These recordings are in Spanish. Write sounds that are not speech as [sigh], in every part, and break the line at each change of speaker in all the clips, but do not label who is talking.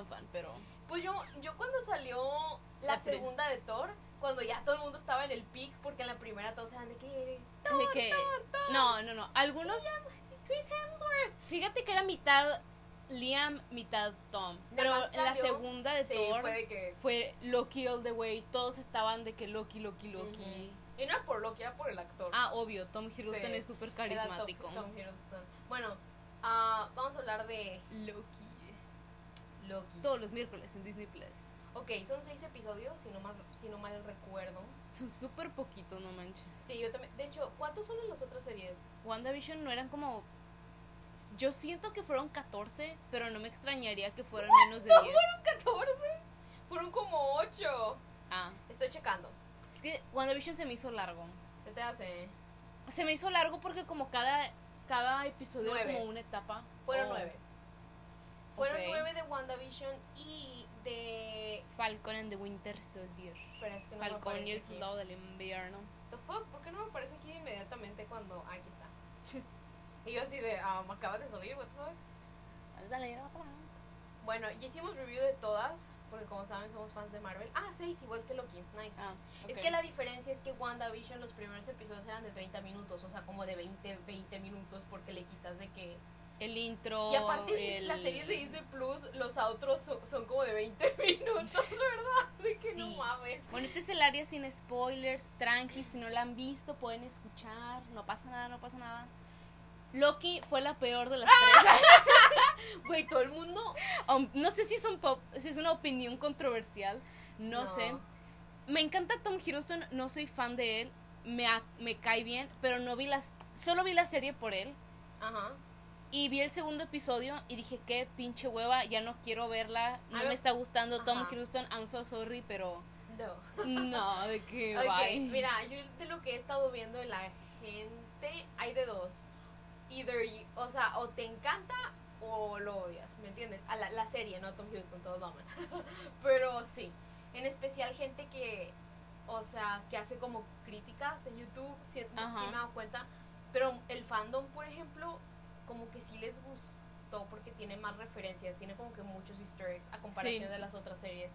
tan fan, pero.
Pues yo, yo cuando salió la, segunda de Thor, cuando ya todo el mundo estaba en el peak, porque en la primera todos eran de que
es de que. No, no, no. Algunos.
Chris Hemsworth.
Fíjate que era mitad Liam, mitad Tom. Pero en la
salió-
segunda de
Sí,
Thor
fue de que.
fue Loki all the way. Todos estaban de que Loki, Loki, Loki.
Y no era por Loki, era por el actor.
Ah, obvio, Tom Hiddleston
Sí,
es súper carismático.
Tom, Tom Hiddleston. Bueno, ah, vamos a hablar de
Loki.
Loki.
Todos los miércoles en Disney Plus.
Ok, son seis episodios, si no mal, si no mal recuerdo.
Su súper poquito, no manches.
Sí, yo también. De hecho, ¿cuántos son en las otras series?
WandaVision no eran como. Yo siento que fueron 14, pero no me extrañaría que fueran menos de 10.
¿Fueron 14? Fueron como 8.
Ah,
Estoy checando.
es que WandaVision se me hizo largo.
Se te hace.
Se me hizo largo porque como cada, cada episodio era
Nueve. Oh.
como una etapa.
Fueron
Oh,
9. Fueron. 9 de WandaVision y de.
Falcon and the Winter Soldier.
Pero es que no
Falcon y el soldado del invierno.
The fuck? ¿Por qué no me aparece aquí inmediatamente cuando. ah, aquí está. Y yo así de. Ah, me acaba de salir, what the fuck?
Dale, no, no.
Bueno, ya hicimos review de todas. Porque como saben, somos fans de Marvel. Ah, 6, igual que Loki. Nice.
Ah,
Es que la diferencia es que WandaVision los primeros episodios eran de 30 minutos, o sea, como de 20, 20 minutos porque le quitas de que...
El intro.
Y aparte
el...
las series de Disney Plus, los outros son, son como de 20 [laughs] minutos, [laughs] ¿verdad? De que no
Sí.
mames.
Bueno, este es el área sin spoilers, tranqui, si no la han visto pueden escuchar, no pasa nada, no pasa nada. Loki fue la peor de las tres. [laughs]
Güey, todo el mundo...
Um, no sé si es, un pop, si es una opinión controversial, no,
No.
sé. Me encanta Tom Hiddleston, no soy fan de él, me, me cae bien, pero no vi las, solo vi la serie por él.
Ajá.
Y vi el segundo episodio y dije, qué pinche hueva, ya no quiero verla, no me está gustando Tom
Ajá.
Hiddleston, I'm so sorry, pero
No. [laughs]
no, de que
Ok,
bye.
mira, yo de lo que he estado viendo de la gente, hay de dos. Either, you- o sea, o te encanta o lo odias, ¿me entiendes? A la, la serie, no Tom Hiddleston, todos lo aman. [laughs] Pero sí, en especial gente que, o sea, que hace como críticas en YouTube, sí
Ajá.
me he dado cuenta. Pero el fandom, por ejemplo, como que sí les gustó porque tiene más referencias, tiene como que muchos easter eggs a comparación
Sí.
de las otras series.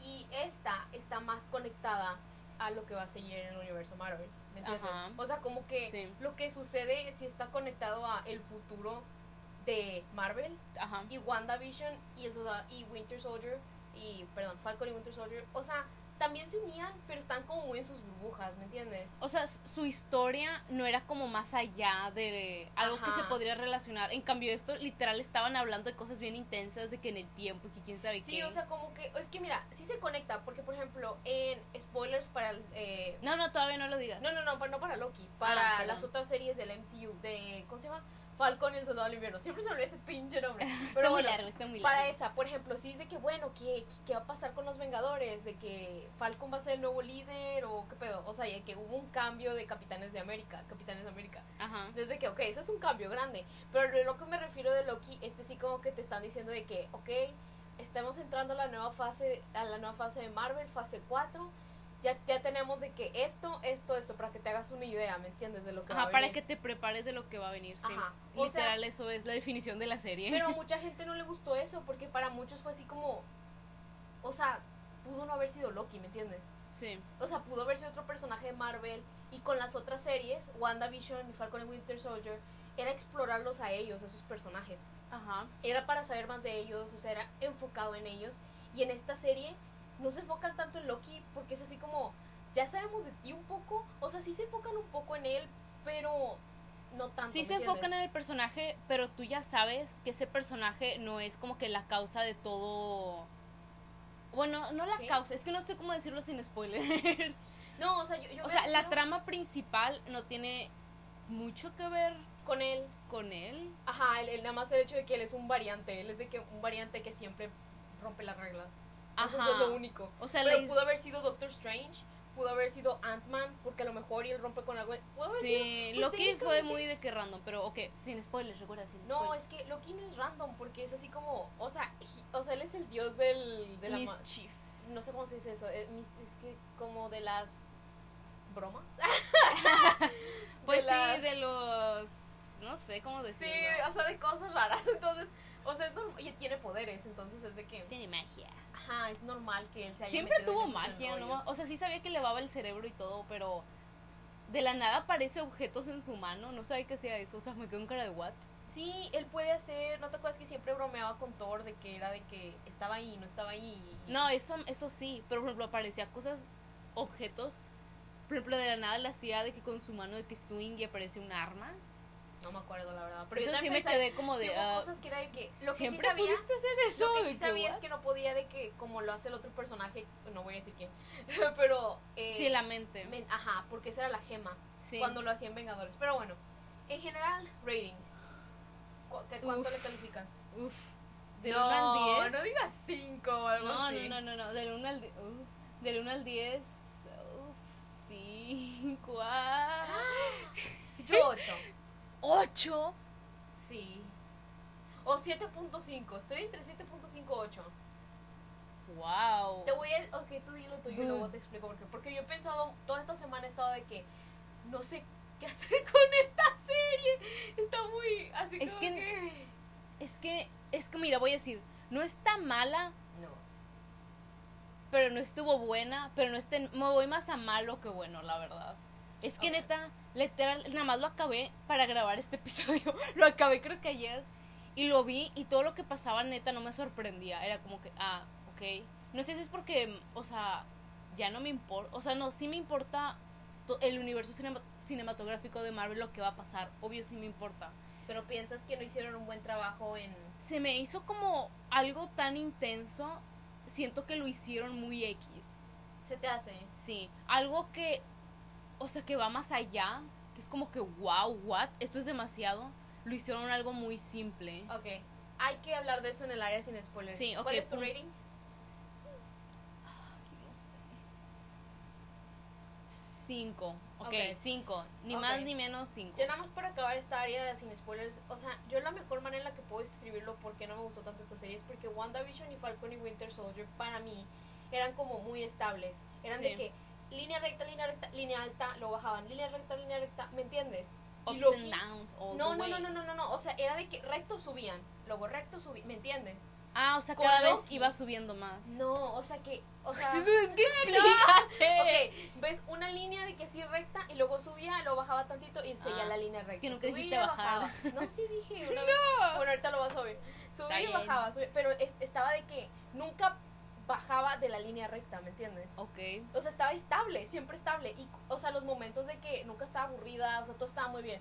Y esta está más conectada a lo que va a seguir en el universo Marvel. ¿Me entiendes?
Ajá.
O sea, como que
Sí.
lo que sucede si está conectado a el futuro de Marvel
Ajá.
y WandaVision y, el, y Winter Soldier y, perdón, Falcon y Winter Soldier. O sea, también se unían, pero están como muy en sus burbujas, ¿me entiendes?
O sea, su historia no era como más allá de algo que se podría relacionar. En cambio, esto literal estaban hablando de cosas bien intensas, de que en el tiempo y que quién sabe
Sí,
qué.
o sea, como que, es que mira, sí se conecta, porque por ejemplo, en spoilers para el, eh,
No, no, todavía no lo digas.
No, no, no, no para Loki, para
Ah, perdón.
las otras series del MCU, de, ¿cómo se llama? Falcon y el Soldado del Invierno. Siempre se me olvida ese pinche nombre. [laughs]
Está
Pero
muy
bueno,
largo, está muy largo.
para esa, por ejemplo, si es de que, bueno, ¿qué, ¿qué va a pasar con los Vengadores? De que Falcon va a ser el nuevo líder o qué pedo. O sea, y que hubo un cambio de Capitanes de América, Capitanes de América.
Ajá.
Desde que, ok, eso es un cambio grande. Pero lo que me refiero de Loki, este sí como que te están diciendo de que, ok, estamos entrando a la nueva fase, a la nueva fase de Marvel, fase 4. Ya, ya tenemos de que esto, esto, esto, para que te hagas una idea, ¿me entiendes? De lo que va
Ajá,
a
para
venir.
que te prepares de lo que va a venir, sí.
Ajá. Sea-
Literal, eso es la definición de la serie.
Pero a [laughs] mucha gente no le gustó eso, porque para muchos fue así como, o sea, pudo no haber sido Loki, ¿me entiendes?
sí.
O sea, pudo haber sido otro personaje de Marvel y con las otras series, WandaVision y Falcon y Winter Soldier, era explorarlos a ellos, a esos personajes.
Ajá.
Era para saber más de ellos, o sea, era enfocado en ellos. Y en esta serie no se enfocan tanto en Loki porque es así como, ya sabemos de ti un poco, o sea, sí se enfocan un poco en él, pero no tanto.
Sí
¿me
se enfocan en el personaje, pero tú ya sabes que ese personaje no es como que la causa de todo. Bueno, no la causa, es que no sé cómo decirlo sin spoilers. [laughs]
No, o sea, yo, yo
o sea, la trama principal no tiene mucho que ver
con él.
con él.
Ajá, el, el nada más el hecho de que él es un variante, él es de que un variante que siempre rompe las reglas. Eso
Ajá.
es lo único.
O sea,
Pero pudo haber sido Doctor Strange, pudo haber sido Ant-Man, porque a lo mejor y él rompe con algo. Pudo haber
Sí,
sido, pues,
Loki fue muy de que random, pero ok, sin spoilers, recuerda, sin
No, es que Loki no es random, porque es así como. O sea, he- o sea él es el dios del. De la
Mischief.
no sé cómo se dice eso. eh, Es, que como de las. ¿Bromas? [laughs]
Pues
las-
sí, de los... No sé cómo
Sí,
decirlo.
o sea, de cosas raras. [laughs] Entonces, o sea, es norm- y tiene poderes, entonces es de que.
Tiene magia.
Ajá, es normal que él se haya
Siempre tuvo
en
magia, ¿no? O sea, sí sabía que elevaba el cerebro y todo, pero de la nada aparece objetos en su mano. No sabía que hacía eso. O sea, me quedó en cara de what.
Sí, él puede hacer. ¿No te acuerdas que siempre bromeaba con Thor de que era de que estaba ahí, no estaba ahí? y-
No, eso, eso sí, pero por ejemplo aparecía cosas, objetos. Por ejemplo, de la nada le hacía de que con su mano de que swing y aparecía un arma.
No me acuerdo, la verdad. Pero yo
eso sí
también
me quedé como
sí
de. ah,
cosas que era de que. Lo que sí sabía.
pudiste hacer eso.
Lo que sí sabía
what?
es que no podía de que, como lo hace el otro personaje, no voy a decir quién, [laughs] pero... eh,
Sí, la mente.
men- ajá, porque esa era la gema,
Sí.
cuando lo hacían Vengadores. Pero bueno, en general, rating. ¿Cu- ¿Cuánto
Uf.
le calificas?
Uf. Del
no,
1 al 10.
no digas 5 o algo
No,
así.
no, no, no, no, del 1 al 10. del 1 al 10. Uf, 5. [gasps]
Yo 8.
8.
Sí. O 7.5. Estoy entre 7.5 y 8.
Wow.
Te voy a. Ok, tú dilo tuyo y luego te explico por qué. Porque yo he pensado. Toda esta semana he estado de que. No sé qué [laughs] hacer con esta serie. Está muy. Así
Es
como
que-
que.
Es que, es que mira, voy a decir, no está mala,
No.
pero no estuvo buena, pero no está, me voy más a malo que bueno, la verdad. Es que neta, literal, nada más lo acabé para grabar este [laughs] episodio. Lo acabé creo que ayer y lo vi y todo lo que pasaba neta no me sorprendía. Era como que, ah, ok. No sé si es porque, o sea, ya no me importa, o sea, no, sí me importa el universo cinema- cinematográfico de Marvel, lo que va a pasar. Obvio sí me importa.
Pero piensas que no hicieron un buen trabajo en.
se me hizo como algo tan intenso. Siento que lo hicieron muy X.
Se te hace.
Sí, algo que, o sea, que va más allá, que es como que, wow, what, esto es demasiado. Lo hicieron algo muy simple.
Ok. Hay que hablar de eso en el área sin spoilers.
Sí, ok,
¿Cuál es tu rating?
Cinco, ok,
Ok.
cinco, ni más ni menos cinco.
Ya nada más para acabar esta área de sin spoilers, o sea, yo la mejor manera en la que puedo escribirlo porque no me gustó tanto esta serie es porque WandaVision y Falcon y Winter Soldier para mí eran como muy estables. Eran
Sí.
de que línea recta, línea recta, línea alta, lo bajaban, línea recta, línea recta, ¿me entiendes? Y
Ups and downs all
No,
the
no,
way.
no, no, no, no, no, o sea, era de que recto subían, luego recto subían, ¿me entiendes?
Ah, o sea, cada vez
Loki.
iba subiendo más.
No, o sea que, o sea, [laughs]
es que [laughs] explícate.
Ok, ves una línea de que así recta y luego subía, luego bajaba tantito y seguía
Ah,
la línea recta.
que nunca
Subía,
dijiste bajar.
bajaba. No, sí [laughs] dije. Una vez. Bueno, ahorita lo vas a oír. Subía y bajaba, subía, pero es- estaba de que nunca bajaba de la línea recta, ¿me entiendes?
Ok.
O sea, estaba estable, siempre estable. Y, o sea, los momentos de que nunca estaba aburrida, o sea, todo estaba muy bien.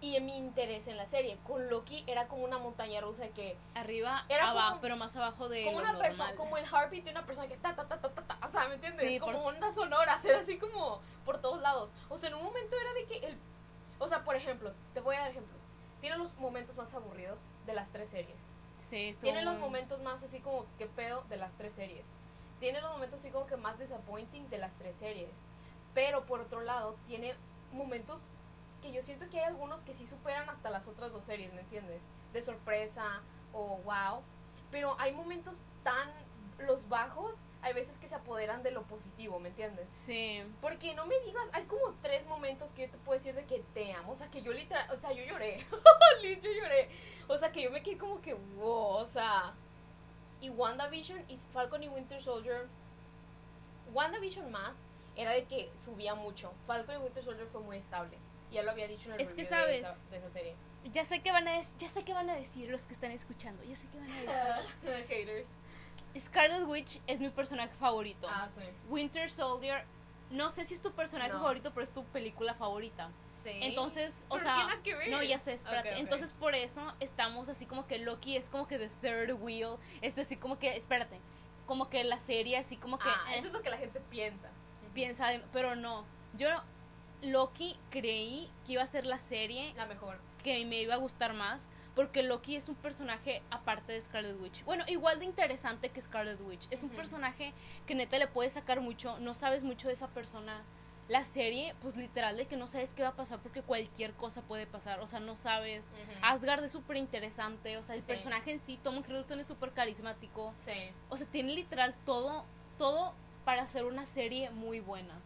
Y en mi interés en la serie con Loki era como una montaña rusa de que
Arriba,
Era
abajo,
como-
pero más abajo de
como
lo
una persona, como el heartbeat de una persona que ta ta ta ta ta, ta, o sea, ¿me entiendes?
Sí,
como
por-
ondas sonoras, era así como por todos lados. O sea, en un momento era de que el o sea, por ejemplo, te voy a dar ejemplos. Tiene los momentos más aburridos de las tres series.
Sí, estuvo
Tiene los momentos más así como que pedo de las tres series. Tiene los momentos así como que más disappointing de las tres series. Pero por otro lado, tiene momentos que yo siento que hay algunos que sí superan hasta las otras dos series, ¿me entiendes? De sorpresa o wow. Pero hay momentos tan los bajos, hay veces que se apoderan de lo positivo, ¿me entiendes?
Sí.
Porque no me digas, hay como tres momentos que yo te puedo decir de que te amo. O sea, que yo literal, o sea, yo lloré. [laughs] Yo lloré. O sea, que yo me quedé como que, wow, o sea. Y WandaVision y Falcon y Winter Soldier. WandaVision más era de que subía mucho. Falcon y Winter Soldier fue muy estable. Ya lo había dicho en el
Es que sabes.
de, esa, de esa serie.
Ya sé qué van a ya sé qué van a decir los que están escuchando. Ya sé qué van a decir. [laughs]
Haters.
Scarlet Witch es mi personaje favorito.
Ah, sí.
Winter Soldier, no sé si es tu personaje
No.
favorito, pero es tu película favorita.
Sí.
Entonces, o sea, no, ya sé, espérate. Entonces, por eso estamos así como que Loki es como que the third wheel. Es así como que, espérate, como que la serie así como que
Ah,
eh,
eso es lo que la gente piensa.
piensa, en- pero no. Yo Loki creí que iba a ser la serie
La mejor.
que me iba a gustar más, porque Loki es un personaje aparte de Scarlet Witch. Bueno, igual de interesante que Scarlet Witch. Es un personaje que neta le puede sacar mucho, no sabes mucho de esa persona. La serie, pues literal de que no sabes qué va a pasar porque cualquier cosa puede pasar, o sea, no sabes. Asgard es súper interesante, o sea, el
Sí.
personaje en sí, Tom Hiddleston es súper carismático.
Sí,
O sea, tiene literal todo, todo para hacer una serie muy buena.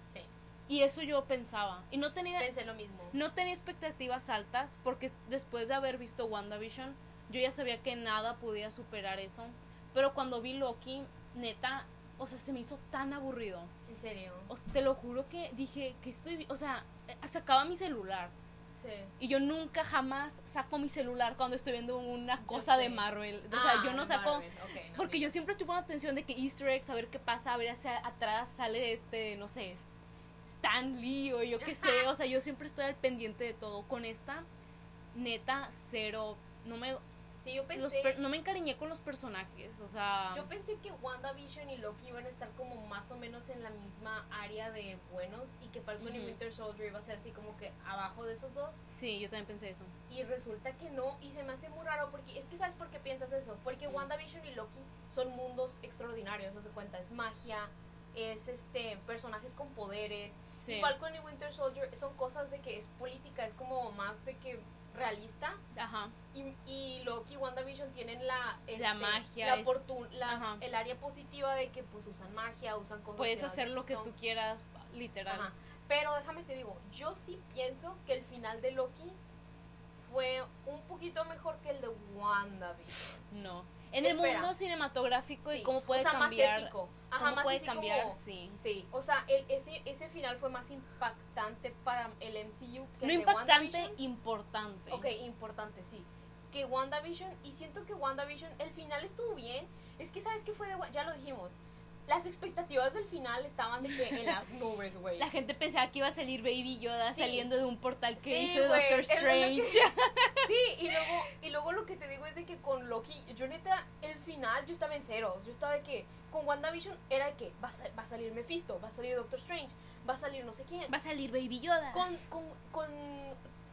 Y eso yo pensaba. Y no tenía,
Pensé lo mismo.
no tenía expectativas altas porque después de haber visto WandaVision, yo ya sabía que nada podía superar eso. Pero cuando vi Loki, neta, o sea, se me hizo tan aburrido.
En serio.
O sea, te lo juro que dije que estoy, o sea, eh, sacaba mi celular.
Sí.
Y yo nunca jamás saco mi celular cuando estoy viendo una cosa de. Marvel. O sea,
Ah,
yo no saco...
Marvel, ok, no,
Porque
ok.
yo siempre estoy poniendo atención de que Easter eggs, a ver qué pasa, a ver hacia atrás sale este, no sé, Stan Lee o yo qué sé. O sea, yo siempre estoy al pendiente de todo. Con esta, neta, cero. No me,
Sí, yo pensé.
los no me encariñé con los personajes. O sea,
Yo pensé que WandaVision y Loki iban a estar como más o menos en la misma área de buenos y que Falcon y. Winter Soldier iba a ser así como que abajo de esos dos
sí, yo también pensé eso.
y resulta que no y se me hace muy raro porque es que sabes por qué piensas eso porque
Mm.
WandaVision y Loki son mundos extraordinarios, no se cuenta, es magia, es este personajes con poderes
Sí.
Falcon y Winter Soldier son cosas de que es política, es como más de que realista
Ajá.
y, y Loki y WandaVision tienen la
La
este,
magia,
la
es-
la- el área positiva de que pues usan magia, usan cosas
Puedes hacer lo que tú quieras, literal.
Ajá. Pero déjame te digo, yo sí pienso que el final de Loki fue un poquito mejor que el de WandaVision.
No. En el mundo cinematográfico y cómo puede
o sea,
cambiar.
más épico. Ajá, más
puede cambiar,
como-
sí.
Sí, o sea, el, ese, ese final fue más impactante para el MCU que
No impactante, importante.
Ok, importante, sí. Que WandaVision, y siento que WandaVision, el final estuvo bien. Es que, ¿sabes qué fue de Ya lo dijimos. Las expectativas del final estaban de que en las [laughs] nubes, güey.
La gente pensaba que iba a salir Baby Yoda
Sí.
saliendo de un portal que
Sí,
hizo Doctor
que-
Strange. [laughs]
Sí, [laughs] y luego, y luego lo que te digo es de que con Loki, yo neta, el final yo estaba en ceros. Yo estaba de que con WandaVision era de que va a, va a salir Mephisto, va a salir Doctor Strange, va a salir no sé quién.
Va a salir Baby Yoda.
Con, con, con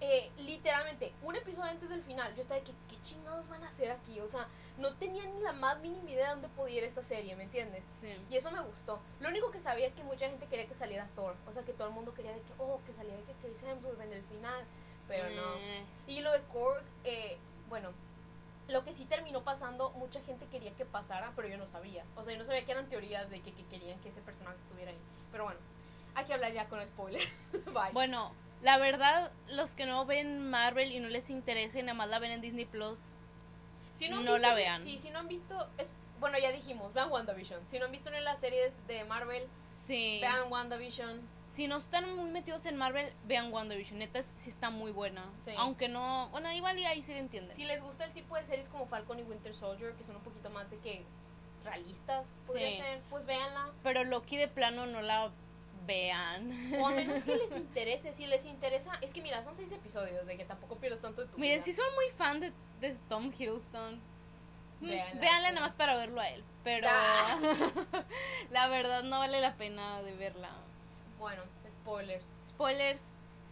eh, literalmente un episodio antes del final, yo estaba de que, ¿qué chingados van a hacer aquí? O sea, no tenía ni la más mínima idea de dónde podía ir esa serie, ¿me entiendes?
Sí.
Y eso me gustó. Lo único que sabía es que mucha gente quería que saliera Thor. O sea, que todo el mundo quería de que, oh, que saliera que Chris Hemsworth en el final. Pero no.
Eh,
Y lo de Korg, eh, bueno, lo que sí terminó pasando, mucha gente quería que pasara, pero yo no sabía. O sea, yo no sabía que eran teorías de que, que querían que ese personaje estuviera ahí. Pero bueno, hay que hablar ya con spoilers. [laughs] Bye.
Bueno, la verdad, los que no ven Marvel y no les interesa y nada más la ven en Disney Plus,
si
no la
visto-
vean.
Sí, si no han visto, es, bueno, ya dijimos, vean WandaVision. Si no han visto ni las series de Marvel,
sí.
vean WandaVision.
Si no están muy metidos en Marvel, vean WandaVision. Neta, sí está muy buena.
Sí.
Aunque no, bueno, igual y ahí se entiende.
Si les gusta el tipo de series como Falcon y Winter Soldier, que son un poquito más de que realistas,
Sí.
ser, pues véanla.
Pero Loki de plano no la vean.
O a menos que les [laughs] interese, si les interesa, es que mira, son seis episodios, de que tampoco pierdas tanto de tu
Miren,
vida.
si son muy fan de, de Tom Hiddleston, mm,
Véanla,
véanla nada más para verlo a él. Pero
Ah. [laughs]
la verdad no vale la pena de verla.
Bueno, spoilers.
Spoilers,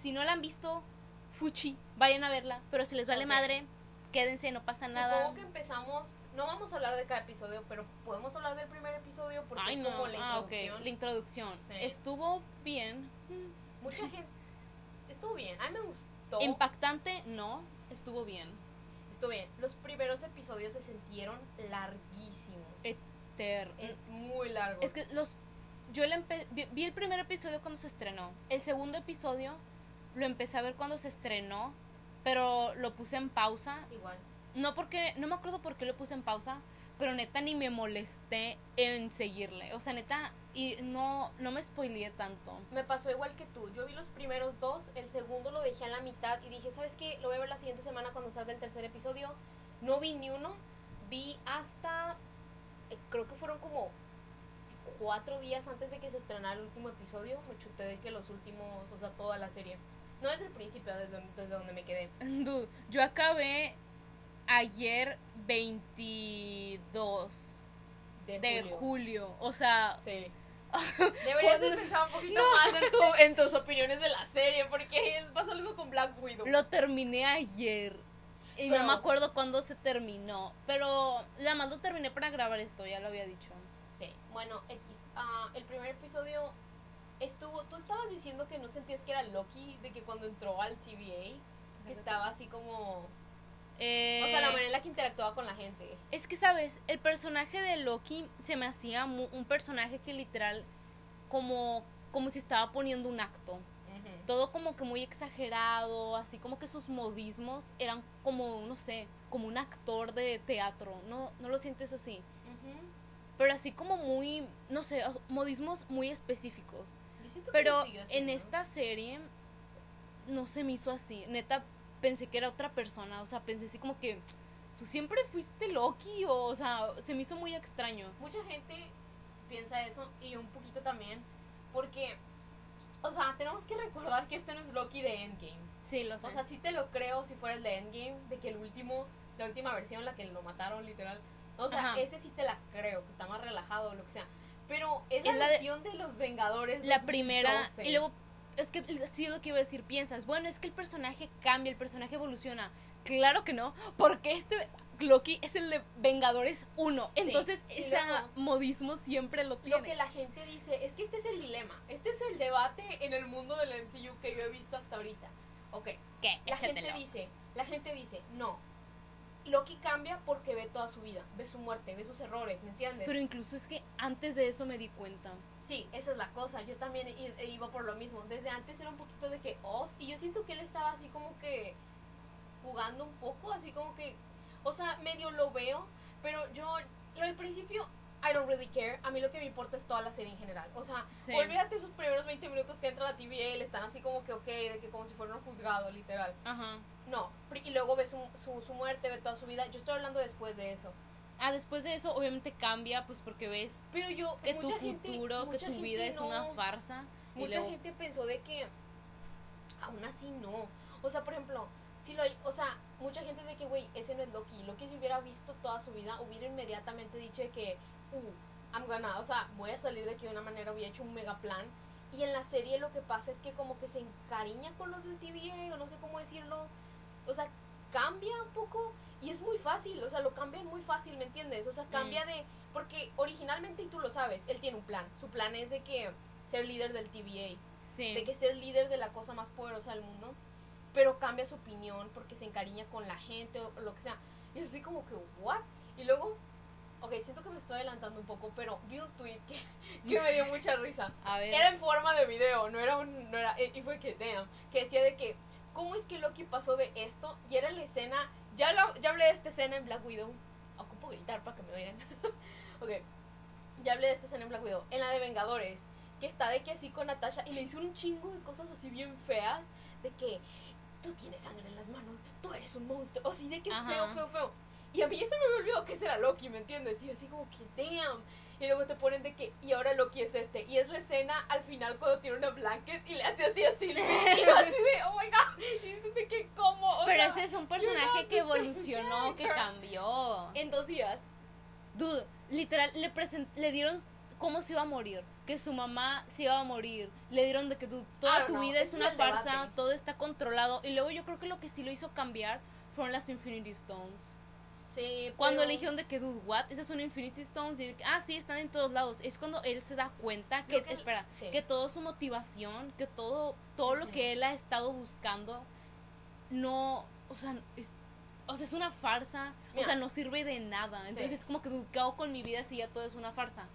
si no la han visto, fuchi, vayan a verla. Pero si les vale madre, quédense, no pasa
Supongo
nada.
que empezamos, no vamos a hablar de cada episodio, pero podemos hablar del primer episodio porque
Ay,
es
no.
como la
ah,
introducción.
la introducción.
Sí.
Estuvo bien. Mm,
Mucha gente estuvo bien, a mí me gustó.
Impactante, no. Estuvo bien.
estuvo bien. Los primeros episodios se sintieron larguísimos.
Eter-
Eh, muy largos.
Es que los. Yo le empe- vi, vi el primer episodio cuando se estrenó. El segundo episodio lo empecé a ver cuando se estrenó. Pero lo puse en pausa.
igual.
No porque. No me acuerdo por qué lo puse en pausa. Pero neta ni me molesté en seguirle. O sea, neta. Y no, no me spoileé tanto.
Me pasó igual que tú. Yo vi los primeros dos, el segundo lo dejé a la mitad y dije, ¿sabes qué? Lo voy a ver la siguiente semana cuando salga el tercer episodio. No vi ni uno. Vi hasta, eh, creo que fueron como cuatro días antes de que se estrenara el último episodio. Me chuté de que los últimos, o sea, toda la serie. No desde el principio, desde, desde donde me quedé.
Dude, yo acabé ayer 22
De,
de
julio.
julio. O sea,
Sí. [laughs] Deberías de pensar un poquito más en, tu, en tus opiniones de la serie, porque pasó algo con Black Widow.
lo terminé ayer. Y
Pero-
no me acuerdo cuándo se terminó. Pero la más lo terminé para grabar esto, ya lo había dicho.
Sí, bueno, X. ah, el primer episodio estuvo. Tú estabas diciendo que no sentías que era Loki, de que cuando entró al TVA, que estaba así como.
Eh,
O sea, la manera en la que interactuaba con la gente.
Es que, ¿sabes? El personaje de Loki se me hacía un personaje que literal, como, como si estaba poniendo un acto. Todo como que muy exagerado, así como que sus modismos eran como, no sé, como un actor de teatro. ¿No, no lo sientes así? Pero así como muy, no sé, modismos muy específicos. Pero en esta serie no se me hizo así. Neta, pensé que era otra persona. O sea, pensé así como que tú siempre fuiste Loki. O, o sea, se me hizo muy extraño.
Mucha gente piensa eso y un poquito también. Porque. O sea, tenemos que recordar que este no es Loki de Endgame.
Sí, lo sé.
O sea, sí te lo creo si fuera el de Endgame, de que el último, la última versión, la que lo mataron literal. O sea,
Ajá.
ese sí te la creo, que está más relajado o lo que sea. Pero es la,
Es la de-
versión de, los Vengadores.
la primera.
2012.
Y luego, es que sí es lo que iba a decir. Piensas, bueno, es que el personaje cambia, el personaje evoluciona. Claro que no, porque este Loki es el de Vengadores 1. Entonces, ese modismo siempre lo
Lo
tiene.
que la gente dice es que este es el dilema. Este es el debate en el mundo del MCU que yo he visto hasta ahorita. Ok,
¿Qué?
la gente dice, la gente dice, no. Loki cambia porque ve toda su vida, ve su muerte, ve sus errores, ¿me entiendes?
Pero incluso es que antes de eso me di cuenta.
Sí, esa es la cosa. Yo también e iba por lo mismo. Desde antes era un poquito de que off. Y yo siento que él estaba así como que jugando un poco, así como que. O sea, medio lo veo. Pero yo, del principio, I don't really care. A mí lo que me importa es toda la serie en general. O sea,
Sí.
olvídate esos primeros 20 minutos que entra la le están así como que, ok, de que como si fuera un juzgado, literal.
Ajá.
No. Y luego ve su, su, su muerte, ve toda su vida. Yo estoy hablando después de eso.
Ah, después de eso, obviamente cambia, pues porque ves
Pero yo.
que tu
gente-
futuro, que tu vida
gente
es una
no-
farsa.
Mucha
luego-
gente pensó de que aún así no. O sea, por ejemplo, si lo hay, o sea, mucha gente es de que, güey, ese no es Loki. Loki si hubiera visto toda su vida, hubiera inmediatamente dicho de que, uh, I'm gonna, o sea, voy a salir de aquí de una manera, hubiera hecho un mega plan. Y en la serie lo que pasa es que como que se encariña con los del TVA, o no sé cómo decirlo. O sea, cambia un poco y es muy fácil, o sea, lo cambian muy fácil, ¿me entiendes? O sea, cambia de... Porque originalmente, y tú lo sabes, él tiene un plan. Su plan es de que ser líder del TVA
Sí.
de que ser líder de la cosa más poderosa del mundo, pero cambia su opinión porque se encariña con la gente o lo que sea. Y así como que, ¿what? Y luego, ok, siento que me estoy adelantando un poco, pero vi un tweet que, [laughs] que me dio [laughs] mucha risa.
A ver.
Era en forma de video, no era un, no era, y fue que, damn, que decía de que, ¿cómo es que Loki pasó de esto? Y era la escena, ya, la- ya hablé de esta escena en Black Widow, ocupo gritar para que me oigan. [laughs] ok, ya hablé de esta escena en Black Widow, en la de Vengadores, que está de que así con Natasha y le hizo un chingo de cosas así bien feas, de que tú tienes sangre en las manos, tú eres un monstruo, o así de que
Ajá.
feo, feo, feo. Y a mí eso me olvidado que ese era Loki, ¿me entiendes? Y yo así como que, damn. Y luego te ponen de que, y ahora Loki es este. Y es la escena al final cuando tiene una blanket y le hace así así. Y yo [laughs] así de, oh my god. Y dices de que, ¿cómo? O
Pero
sea,
ese es un personaje que evolucionó, que cambió.
En dos días.
Dude, literal, le, present le dieron cómo se iba a morir, que su mamá se iba a morir, le dieron de que tú, toda
don't
tu
know,
vida es una farsa,
debate.
todo está controlado. Y luego yo creo que lo que sí lo hizo cambiar fueron las Infinity Stones. Cuando
pero-
le dijeron de que, dude, what? Esas son Infinity Stones. Y ah, sí, están en todos lados. Es cuando él se da cuenta que, espera,
sí.
que toda su motivación, que todo, todo lo que él ha estado buscando, no, o sea, es, o sea, es una farsa. o sea, no sirve de nada. Entonces
Sí.
es como que, dude, ¿qué hago con mi vida si ya todo es una farsa?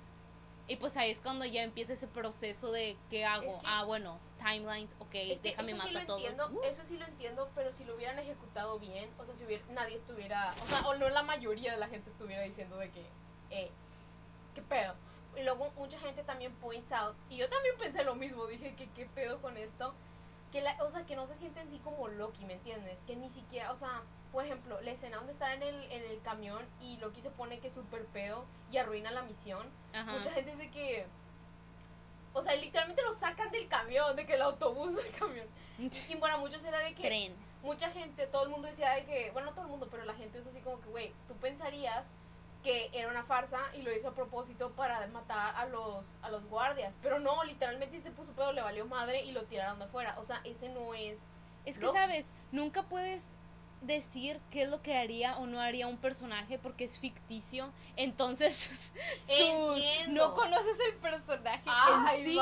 Y pues ahí es cuando ya empieza ese proceso de ¿qué hago?
Es que-
ah, bueno, timelines, ok,
Es
déjame
eso sí
matar
lo
a todos.
entiendo,
Uh,
eso sí lo entiendo, pero si lo hubieran ejecutado bien, o sea, si hubiera, nadie estuviera, o sea, o no la mayoría de la gente estuviera diciendo de que, eh, qué pedo. Y luego mucha gente también points out, y yo también pensé lo mismo, dije que qué pedo con esto, que la, o sea, que no se sienten así como Loki, ¿me entiendes? Que ni siquiera, o sea, por ejemplo, la escena donde están en el, en el camión y Loki se pone que es súper pedo y arruina la misión,
Ajá.
mucha gente dice que, o sea, literalmente lo sacan del camión, de que el autobús [laughs] del camión. Y para muchos era de que
Tren.
mucha gente, todo el mundo decía de que, bueno, no todo el mundo, pero la gente es así como que, güey, tú pensarías que era una farsa y lo hizo a propósito para matar a los a los guardias, pero no, literalmente se puso pedo, le valió madre y lo tiraron de afuera. O sea, ese no es
Es que. ¿sabes? Nunca puedes decir qué es lo que haría o no haría un personaje porque es ficticio. Entonces, [laughs] sus- no conoces el personaje.
Ay,
en sí.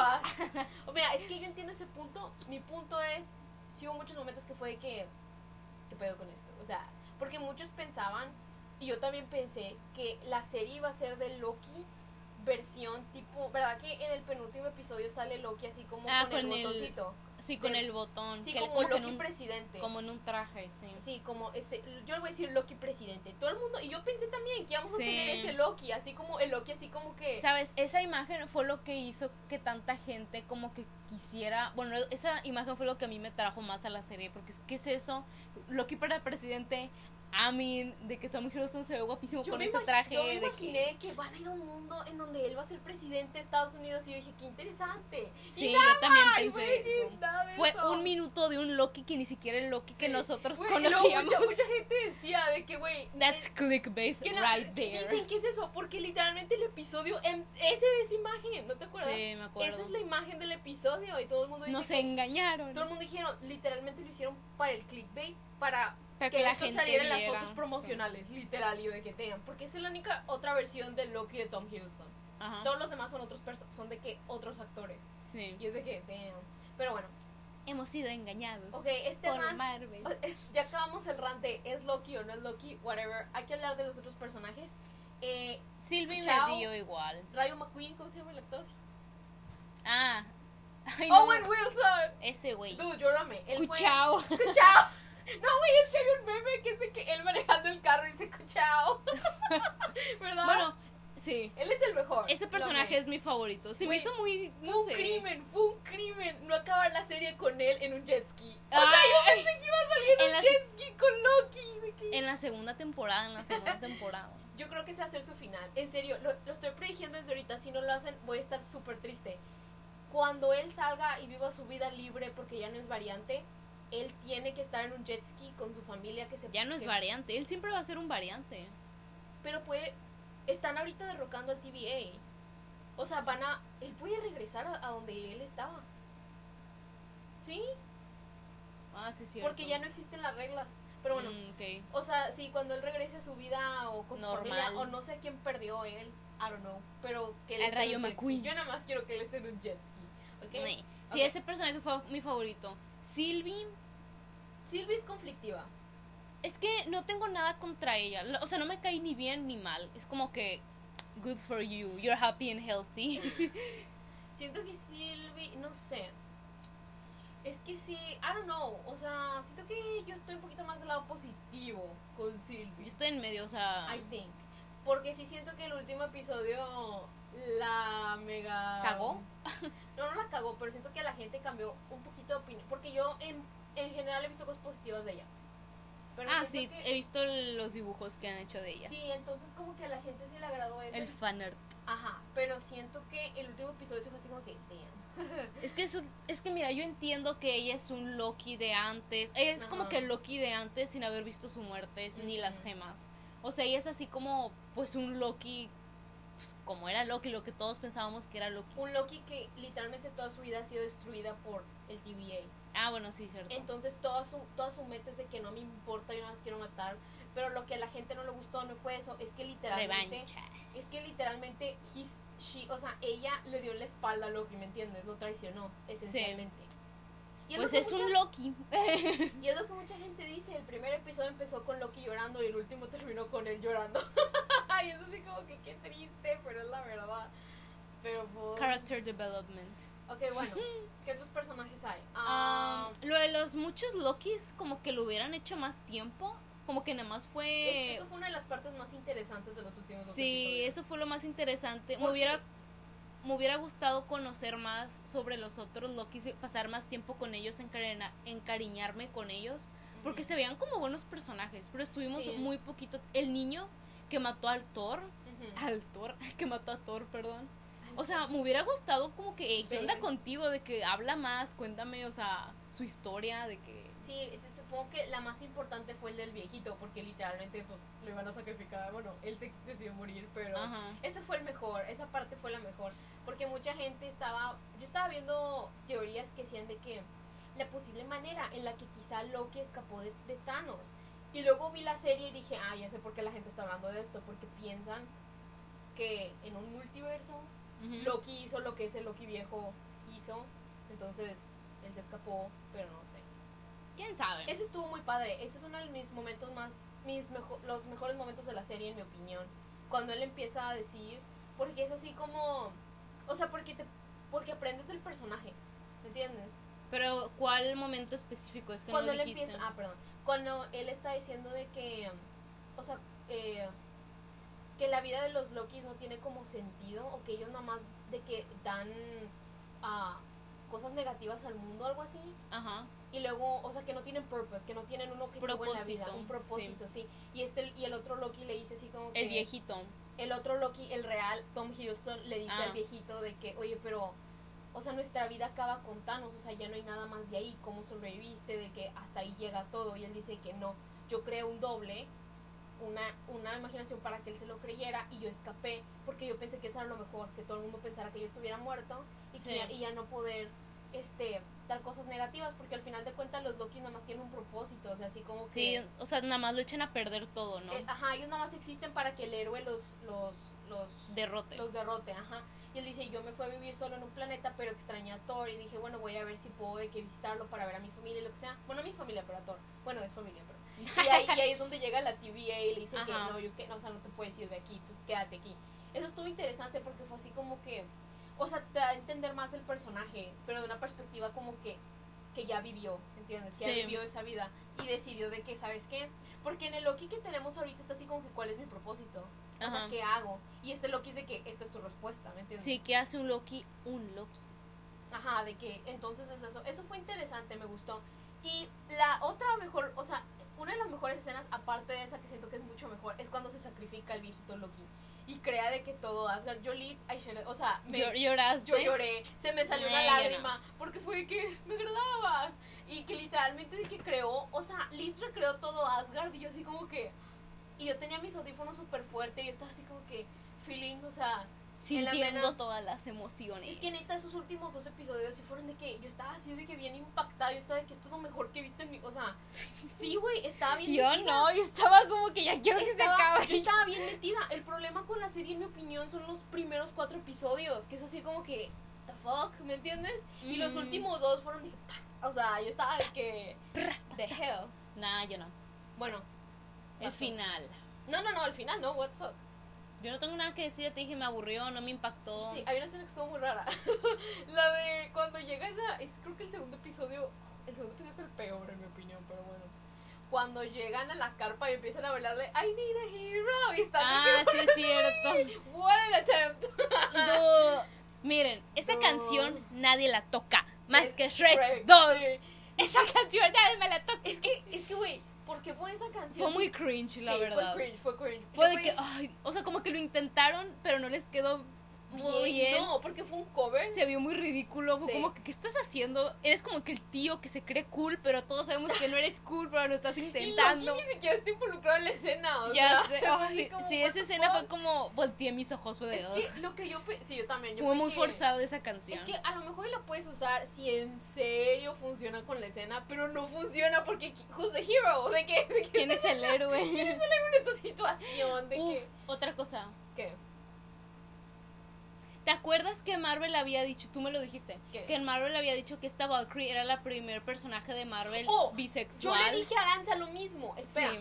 [laughs]
Mira, es que yo entiendo ese punto. Mi punto es, sí hubo muchos momentos que fue de que, ¿qué pedo con esto? O sea, porque muchos pensaban, y yo también pensé, que la serie iba a ser de Loki versión tipo, ¿verdad que en el penúltimo episodio sale Loki así como
Ah,
con, el
con el-
botoncito?
Sí, con
de-
el botón.
Sí,
que-
como, Loki
en un,
presidente.
como en un traje, sí.
Sí, como ese, yo le voy a decir Loki presidente. Todo el mundo, y yo pensé también que íbamos a tener ese Loki, así como el Loki, así como que...
Sabes, esa imagen fue lo que hizo que tanta gente como que quisiera, bueno, esa imagen fue lo que a mí me trajo más a la serie, porque es- ¿qué es eso? Loki para presidente, I mean, de que Tom Hiddleston se ve guapísimo
Yo
con ese traje.
yo me
de que-
imaginé que... van a ir a un mundo en donde él va a ser presidente de Estados Unidos y yo dije, qué interesante.
Sí,
y
yo también pensé eso.
nada
Fue
eso.
un minuto de un Loki que ni siquiera el Loki que
Sí.
nosotros
Güey, y luego
conocíamos.
Mucha, mucha gente decía de que, güey...
That's
eh,
clickbait
que no-
right there.
Dicen que es eso, porque literalmente el episodio, em- ese es imagen, ¿no te acuerdas?
Sí, me acuerdo.
Esa es la imagen del episodio y todo el mundo dice
Nos
que-
engañaron.
Todo el mundo dijeron, literalmente lo hicieron para el clickbait, para
Para
que,
que la
esto
gente
saliera en las fotos promocionales, literal, y de que tengan. Porque es la única otra versión de Loki de Tom Hiddleston.
Ajá.
Todos los demás son otros son de que otros actores.
Sí.
Y es de que, damn. Pero bueno,
Hemos sido engañados.
ok, este
por
rant,
Marvel. [laughs]
es- ya acabamos el rant de es Loki o no es Loki, whatever. Hay que hablar de los otros personajes. Eh,
Sylvie
Chao.
me dio igual.
Rayo McQueen, ¿cómo se llama el actor?
Ah. [laughs] Ay, no.
Owen Wilson.
Ese güey.
Dude, yo lo amé. Él fue-
Cuchao. [laughs]
No, güey, es que hay un meme que de que él manejando el carro y dice cuchao. [laughs] ¿Verdad?
Bueno, sí.
él es el mejor.
Ese personaje es mi favorito. Se me hizo muy.
Fue un
sé.
crimen, fue un crimen no acabar la serie con él en un jet ski. O sea, yo pensé que iba a salir en un
la-
jet ski con Loki.
En la segunda temporada, en la segunda [laughs] temporada.
Yo creo que ese va a ser su final. En serio, lo, lo estoy prediciendo desde ahorita. Si no lo hacen, voy a estar súper triste. Cuando él salga y viva su vida libre porque ya no es variante, él tiene que estar en un jet ski con su familia que se
Ya no es
que-
variante. Él siempre va a ser un variante.
Pero puede. Están ahorita derrocando al TVA. O sea, van a. Él puede regresar a, a donde él estaba. ¿Sí?
Ah, sí, cierto.
Porque ya no existen las reglas. Pero bueno,
Mm,
o sea, sí, cuando él regrese a su vida o con su
Normal.
familia, o no sé quién perdió él, I don't know. Pero que él
Al
esté en
Rayo
un jet ski.
McQueen.
Yo nada más quiero que él esté en un jet ski. ¿Ok?
Sí, ese personaje fue mi favorito. Sylvie,
Sylvie es conflictiva.
es que no tengo nada contra ella. O sea, no me cae ni bien ni mal. Es como que, good for you. You're happy and healthy. [laughs]
Siento que Sylvie, no sé. Es que sí, I don't know. O sea, siento que yo estoy un poquito más del lado positivo con
Yo
Sylvie.
estoy en medio, o sea.
I think. Porque sí siento que el último episodio la mega.
¿Cagó? [laughs]
No, no la cagó, pero siento que la gente cambió un poquito de opinión. Porque yo en, en general he visto cosas positivas de ella. Pero
ah, sí,
que-
he visto los dibujos que han hecho de ella.
Sí, entonces como que a la gente sí le agradó eso.
El fanart.
Ajá, pero siento que el último episodio se fue así como que. [laughs]
Es que eso, es que mira, yo entiendo que ella es un Loki de antes. Ella es como que el Loki de antes sin haber visto su muerte ni las gemas. O sea, ella es así como pues un Loki pues, como era Loki, lo que todos pensábamos que era Loki.
Un Loki que literalmente toda su vida ha sido destruida por el TVA.
Ah, bueno, sí, cierto.
Entonces toda su, toda su meta es de que no me importa, yo nada más quiero matar. Pero lo que a la gente no le gustó no fue eso, es que literalmente...
Revancha.
Es que literalmente, he's- she, o sea, ella le dio la espalda a Loki, ¿me entiendes? Lo traicionó, esencialmente. Y
Pues es
mucha-
un Loki.
Y es lo que mucha gente dice, el primer episodio empezó con Loki llorando y el último terminó con él llorando. [laughs] y es así como que qué triste, pero es la verdad. Pero pues...
Character development.
Ok, bueno, ¿qué otros personajes hay?
Ah,
Ah,
lo de los muchos Lokis, como que lo hubieran hecho más tiempo. Como que nada más fue.
es- eso fue una de las partes más interesantes de los últimos dos
Sí,
episodios.
eso fue lo más interesante. Me hubiera, me hubiera gustado conocer más sobre los otros Lokis, pasar más tiempo con ellos, encarena- encariñarme con ellos, porque se veían como buenos personajes, pero estuvimos
Sí.
muy poquito. El niño que mató al Thor,
Ujú.
al Thor, [laughs] que mató a Thor, perdón. O sea, me hubiera gustado como que, "Ey, ¿qué onda contigo? De que habla más, cuéntame, o sea, su historia, de que...
Sí, sí, supongo que la más importante fue el del viejito, porque literalmente pues lo iban a sacrificar. Bueno, él se decidió morir, pero
Ajá.
ese fue el mejor, esa parte fue la mejor. Porque mucha gente estaba, yo estaba viendo teorías que decían de que la posible manera en la que quizá Loki escapó de, de Thanos Y luego vi la serie y dije, ah, ya sé por qué la gente está hablando de esto, porque piensan que en un multiverso
Ujú.
Loki hizo lo que ese Loki viejo hizo, entonces él se escapó, pero no sé.
¿Quién sabe?
Ese estuvo muy padre, ese es uno de mis momentos más, mis mejo- los mejores momentos de la serie en mi opinión, cuando él empieza a decir, porque es así como, o sea, porque te, porque aprendes del personaje, ¿me entiendes?
Pero ¿cuál momento específico? Es que
cuando
no
él
dijiste.
empieza, ah, perdón, cuando él está diciendo de que, o sea, eh, que la vida de los Lokis no tiene como sentido, o que ellos nada más de que dan ah, cosas negativas al mundo, algo así,
Ajá.
y luego, o sea, que no tienen purpose, que no tienen un objetivo en la vida, un propósito, sí. Y este y el otro Loki le dice así como que
El viejito.
el otro Loki, el real Tom Hiddleston le dice
Ah.
al viejito de que, "Oye, pero o sea, nuestra vida acaba con Thanos, o sea, ya no hay nada más de ahí, ¿cómo sobreviviste? De que hasta ahí llega todo." Y él dice que no, yo creé un doble una, una imaginación para que él se lo creyera y yo escapé porque yo pensé que eso era lo mejor, que todo el mundo pensara que yo estuviera muerto y, que ya, y ya no poder este dar cosas negativas porque al final de cuentas los Loki nada más tienen un propósito, o sea, así como que
Sí, o sea, nada más lo echan a perder todo, ¿no?
eh, ajá, ellos nada más existen para que el héroe los los los
Derrote.
los derrote, ajá. Y él dice, yo me fui a vivir solo en un planeta, pero extrañé a Thor y dije, bueno, voy a ver si puedo de que visitarlo para ver a mi familia y lo que sea. Bueno, a mi familia, pero a Thor. Bueno, es familia, pero... Y ahí, y ahí es donde llega la TVA y le dice que no, yo que, no, o sea, no te puedes ir de aquí, tú quédate aquí. Eso estuvo interesante porque fue así como que, o sea, te da a entender más del personaje, pero de una perspectiva como que que ya vivió, ¿entiendes? Que
Sí.
esa vida y decidió de que, ¿sabes qué? Porque en el Loki que tenemos ahorita está así como que, ¿cuál es mi propósito? O sea,
Ajá.
¿qué hago? Y este Loki es de que esta es tu respuesta, ¿me entiendes?
Sí, ¿qué hace un Loki? Un Loki.
Ajá, de que entonces es eso. Eso fue interesante, me gustó. Y la otra mejor, o sea, una de las mejores escenas, aparte de esa que siento que es mucho mejor, es cuando se sacrifica el viejito Loki. Y crea de que todo Asgard, yo lit, o sea, me,
Llor- ¿Lloraste?
yo lloré, se me salió una lágrima, porque fue de que me agradabas. Y que literalmente de que creó, o sea, Lit recreó todo Asgard y yo así como que... Y yo tenía mis audífonos súper fuerte y yo estaba así como que feeling, o sea...
Sintiendo todas las emociones.
Es que neta, esos últimos dos episodios sí fueron de que yo estaba así de que bien impactada. Yo estaba de que esto es lo mejor que he visto en mi. O sea, sí, güey, estaba bien
Yo
metida.
no, yo estaba como que ya quiero que se
Estaba-
acabe.
Yo estaba bien metida. El problema con la serie, en mi opinión, son los primeros cuatro episodios. Que es así como que. ¿The fuck? ¿Me entiendes? Y los
Ujú.
últimos dos fueron de que. pa. O sea, yo estaba de que. The hell.
Nah, yo no.
Bueno,
El final.
No, no, no, al final no, what the fuck.
Yo no tengo nada que decir, te dije, me aburrió, no me impactó.
Sí, hay una escena que estuvo muy rara. [laughs] la de cuando llegan a. Es, creo que el segundo episodio. El segundo episodio es el peor, en mi opinión, pero bueno. Cuando llegan a la carpa y empiezan a hablar de I need a hero. Y están
Ah, sí es cierto.
What an attempt. [laughs]
No. Miren, esa
No.
canción nadie la toca. Más
Es
que Shrek,
Shrek,
2.
sí.
Esa canción nadie me la toca.
Es que, es que, güey, ¿por qué ponen esa canción?
Fue muy cringe, la
Sí,
verdad.
Fue cringe, fue cringe.
Fue de que, ay, o sea, como que lo intentaron, pero no les quedó muy bien.
No, porque fue un cover.
Se vio muy ridículo. Fue
Sí.
como que, ¿qué estás haciendo? Eres como que el tío que se cree cool, pero todos sabemos que no eres cool, pero lo estás [laughs]
Y
intentando.
Loki ni siquiera está involucrado en la escena. O
Ya
sea,
sé. [laughs] ay,
como,
sí, esa escena fue como volteé mis ojos. De,
Es que lo que yo. Sí, yo también. Yo
Fue
fue
muy
que-
forzado esa canción.
Es que a lo mejor la puedes usar si en serio funciona con la escena, pero no funciona porque who's the hero? [laughs] ¿De qué? ¿De qué
¿Quién es el héroe?
¿Quién es el héroe en esta situación? ¿De
Uf,
qué?
otra cosa.
¿Qué?
¿Te acuerdas que Marvel había dicho, tú me lo dijiste,
¿Qué?
que en Marvel había dicho que esta Valkyrie era la primer personaje de Marvel
Oh, Yo
bisexual?
le dije a Aranza lo mismo. Espera,
Sí.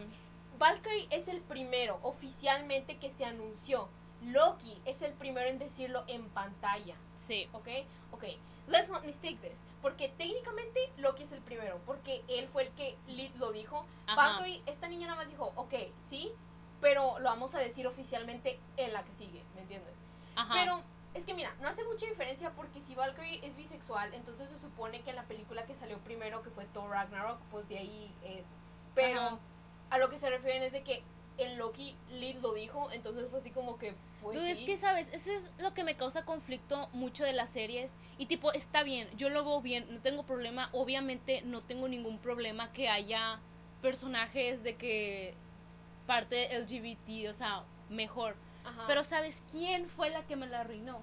Valkyrie es el primero oficialmente que se anunció. Loki es el primero en decirlo en pantalla.
Sí.
¿Ok? Ok. Let's not mistake this. Porque técnicamente Loki es el primero. Porque él fue el que Lid lo dijo.
Ajá.
Valkyrie, esta niña nada más dijo, ok, sí, pero lo vamos a decir oficialmente en la que sigue, ¿me entiendes?
Ajá.
Pero es que mira, no hace mucha diferencia porque si Valkyrie es bisexual, entonces se supone que en la película que salió primero, que fue Thor Ragnarok, pues de ahí es. Pero
Ajá.
a lo que se refieren es de que en Loki Lid lo dijo, entonces fue así como que, pues
Tú, es que, ¿sabes? Eso es lo que me causa conflicto mucho de las series. Y tipo, está bien, yo lo veo bien, no tengo problema. Obviamente no tengo ningún problema que haya personajes de que parte LGBT, o sea, mejor.
Ajá.
Pero ¿sabes quién fue la que me la arruinó?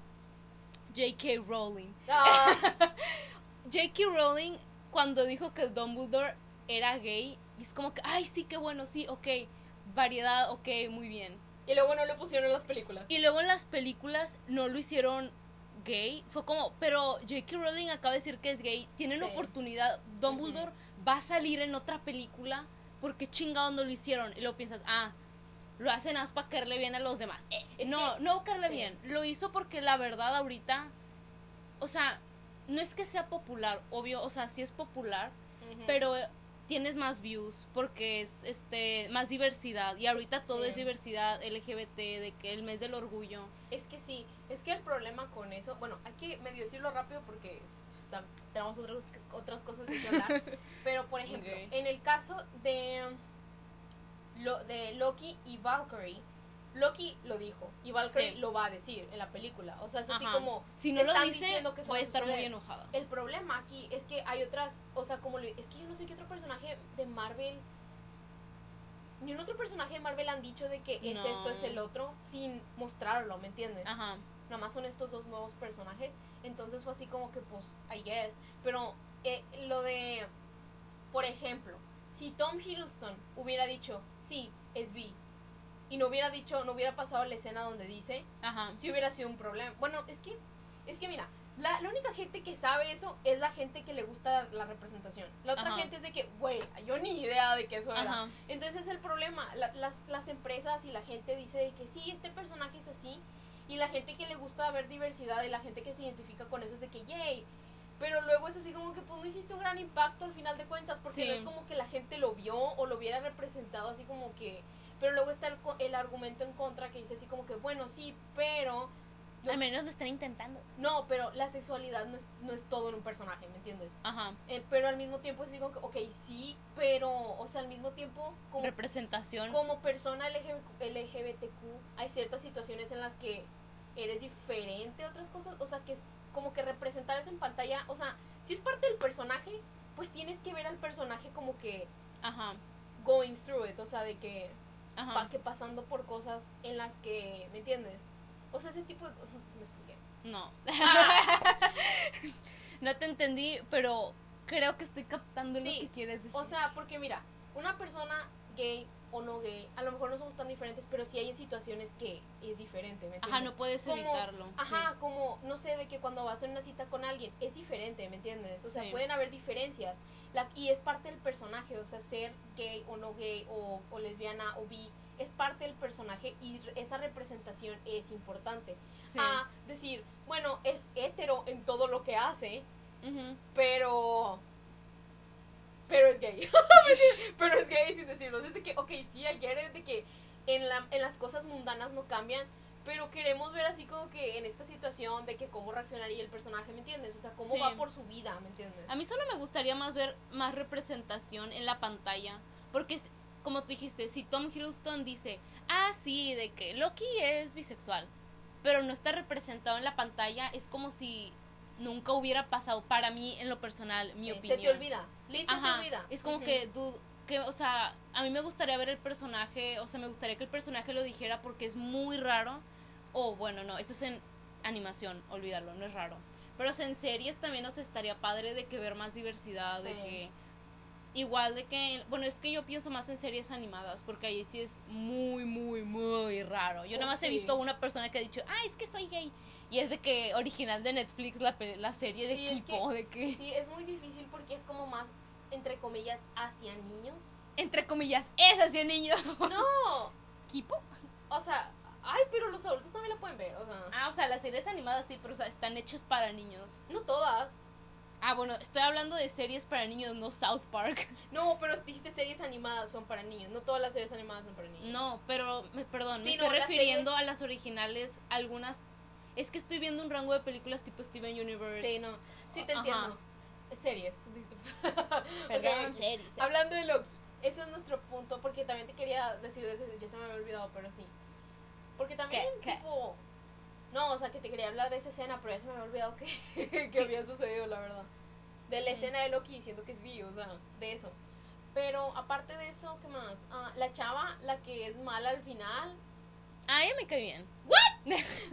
J.K. Rowling.
Ah, [laughs]
J.K. Rowling, cuando dijo que Dumbledore era gay, Y es como que, ay, sí, qué bueno, sí, ok. Variedad, ok, muy bien.
Y luego no lo pusieron en las películas.
Y luego en las películas no lo hicieron gay. Fue como, pero J.K. Rowling acaba de decir que es gay. Tienen
Sí.
oportunidad. Dumbledore va a salir en otra película. ¿Por qué chingados no lo hicieron? Y luego piensas, ah, lo hacen más para caerle bien a los demás. Eh, no,
que-
no caerle
sí.
bien. Lo hizo porque la verdad ahorita, o sea, no es que sea popular, obvio, o sea, sí es popular, pero tienes más views porque es este más diversidad y ahorita todo
Sí.
es diversidad LGBT de que el mes del orgullo
Es que sí, es que el problema con eso, bueno, hay que medio decirlo rápido porque pues, está- tenemos otras, otras cosas de qué hablar, [laughs] pero por ejemplo, en el caso de, lo, de Loki y Valkyrie, Loki lo dijo y Valkyrie
Sí.
lo va a decir en la película, o sea, es así
Ajá.
como
si no lo dice
diciendo que eso
a estar muy enojada
El problema aquí es que hay otras, o sea, como le- es que yo no sé qué otro personaje de Marvel, ni un otro personaje de Marvel han dicho de que es
No.
esto, es el otro, sin mostrarlo, ¿me entiendes?
ajá
Nada más son estos dos nuevos personajes, entonces fue así como que, pues, I guess, pero eh, lo de, por ejemplo, si Tom Hiddleston hubiera dicho, sí, es B, y no hubiera dicho, no hubiera pasado la escena donde dice,
ajá
si hubiera sido un problema. Bueno, es que, es que mira, la, la única gente que sabe eso es la gente que le gusta la representación. La otra
Ajá.
gente es de que, güey, yo ni idea de que eso era.
Ajá.
Entonces es el problema. La- las, las empresas y la gente dice de que sí, este personaje es así. Y la gente que le gusta ver diversidad y la gente que se identifica con eso es de que, yay. Pero luego es así como que pues no hiciste un gran impacto al final de cuentas porque
Sí.
no es como que la gente lo vio o lo hubiera representado así como que... Pero luego está el, el argumento en contra que dice así como que, bueno, sí, pero... no-
al menos lo están intentando
no, pero la sexualidad no es, no es todo en un personaje, ¿me entiendes?
ajá
Eh, pero al mismo tiempo es así como que, ok, sí, pero, o sea, al mismo tiempo, como,
representación
como persona LGB LGBTQ, hay ciertas situaciones en las que eres diferente a otras cosas, o sea, que como que representar eso en pantalla, o sea, si es parte del personaje, pues tienes que ver al personaje como que
ajá.
going through it, o sea, de que,
ajá.
pa- que pasando por cosas en las que, ¿me entiendes? O sea, ese tipo de cosas, no sé si me expliqué.
no. [laughs] No te entendí pero creo que estoy captando
Sí,
lo que quieres decir.
O sea, porque mira, una persona gay o no gay, a lo mejor no somos tan diferentes, pero sí hay en situaciones que es diferente, ¿me
ajá
entiendes?
no puedes
Como-
evitarlo
Ajá,
sí.
como, no sé, de que cuando vas a una cita con alguien es diferente, ¿me entiendes? O sea,
Sí.
pueden haber diferencias. La, y es parte del personaje, o sea, ser gay o no gay o, o lesbiana o bi es parte del personaje y esa representación es importante.
Sí.
A decir, bueno, es hetero en todo lo que hace, pero pero es gay [laughs] pero es gay sin decirlo es de que ok sí ayer es de que en la en las cosas mundanas no cambian pero queremos ver así como que en esta situación de que cómo reaccionaría el personaje ¿me entiendes? o sea cómo
Sí.
va por su vida ¿me entiendes?
A mí solo me gustaría más ver más representación en la pantalla. Porque, como tú dijiste, si Tom Hiddleston dice, ah, sí, de que Loki es bisexual, pero no está representado en la pantalla, es como si nunca hubiera pasado para mí en lo personal, mi
Sí,
opinión.
se te olvida Lid, se te
Ajá,
olvida
Es como que, dude, que, o sea, a mí me gustaría ver el personaje, o sea, me gustaría que el personaje lo dijera porque es muy raro. O bueno, no, eso es en animación, olvídalo, no es raro. Pero o sea, en series también nos estaría padre de que ver más diversidad, de que igual de que, bueno, es que yo pienso más en series animadas porque ahí sí es muy, muy, muy raro. Yo
Oh,
nada más he visto una persona que ha dicho, ah, es que soy gay. Y es de que original de Netflix la, la serie de
Sí, es
equipo, de que,
sí es muy difícil porque es como más entre comillas hacia niños
entre comillas, es así niños. [laughs]
no
¿Equipo?
o sea ay pero los adultos también la pueden ver o sea
Ah, o sea, las series animadas sí, pero o sea, están hechas para niños.
no todas
Ah, bueno, estoy hablando de series para niños, no South Park. [laughs]
No, pero dijiste series animadas son para niños. No todas las series animadas son para niños.
No, pero, me, perdón, me
Sí,
estoy
no,
refiriendo
series-
a las originales, algunas... Es que estoy viendo un rango de películas tipo Steven Universe.
Sí, no. Sí te
Ajá.
entiendo. Series. dijiste. [laughs]
Perdón, series.
Hablando de Loki, ese es nuestro punto, porque también te quería decir de eso, ya se me había olvidado, pero sí. Porque también,
¿Qué? ¿Qué?
tipo... No, o sea, que te quería hablar de esa escena, pero ya se me había olvidado que, [laughs] que había sucedido, la verdad. De la
Mm.
escena de Loki diciendo que es bi, o sea, de eso. Pero aparte de eso, ¿qué más? Ah, la chava, la que es mala al final,
A ella me cae bien.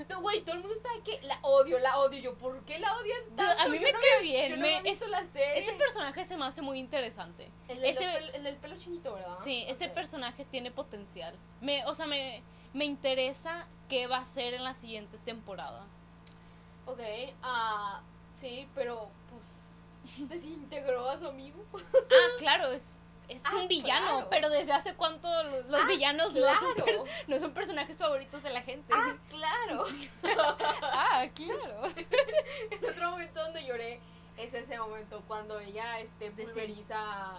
Tú, [laughs] Güey, todo el mundo está que la odio, la odio. Yo, ¿por qué la odian tanto?
a mí me
no
cae bien,
Yo no
me- es-
la serie.
Ese personaje se me hace muy interesante.
el, del
ese-
pel- el del pelo chinito, ¿verdad?
Sí, ese personaje tiene potencial. Me, o sea, me, me interesa qué va a ser en la siguiente temporada.
Ok, ah, sí, pero pues [laughs] desintegró a su amigo.
Ah, claro, es, es
Ah,
un villano,
claro.
pero desde hace cuánto los
Ah,
villanos no, son
claro.
no son personajes favoritos de la gente.
Ah, claro. [laughs]
Ah, claro. [laughs]
El otro momento donde lloré es ese momento cuando ella este, pulveriza a,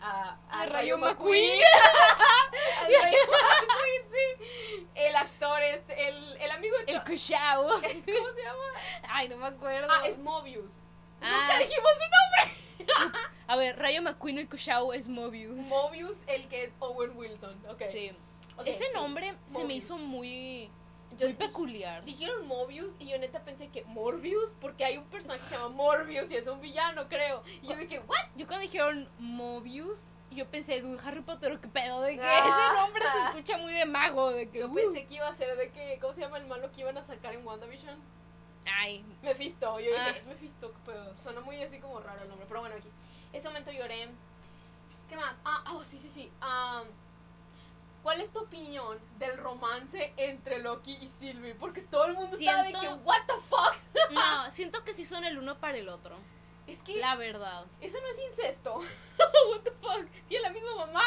a,
A Rayo McQueen. [laughs]
Al Rayo McQueen, sí. El actor, este, el, el amigo de...
El Kushao.
¿Cómo se llama?
Ay, no me acuerdo.
Ah, es Mobius.
Ah.
Nunca dijimos su nombre.
Ups. A ver, Rayo McQueen el Kushao es Mobius.
Mobius, el que es Owen Wilson. Okay.
Sí. Ese
sí.
nombre se me hizo muy,
Yo
muy peculiar.
Dijeron Mobius y yo neta pensé que Morbius, porque hay un personaje que se llama Morbius y es un villano, creo. Y yo dije, ¿what?
Yo cuando dijeron Mobius, yo pensé, Harry Potter, ¿qué pedo? De que
Ah.
ese nombre se escucha muy de mago. De que,
Yo
uh.
pensé que iba a ser de que, ¿cómo se llama el malo que iban a sacar en WandaVision?
Ay,
Mephisto. Yo dije,
Ah.
es Mephisto, pedo. Suena muy así como raro el nombre, pero bueno, X. Ese momento lloré. ¿Qué más? Ah, oh, sí, sí, sí. Am, ¿Cuál es tu opinión del romance entre Loki y Sylvie? Porque todo el mundo está de
Siento-
que, ¿what the fuck? [laughs]
no, [laughs] siento que sí son el uno para el otro.
Es que
La verdad.
eso no es incesto. [laughs] what the fuck? Tiene la misma mamá.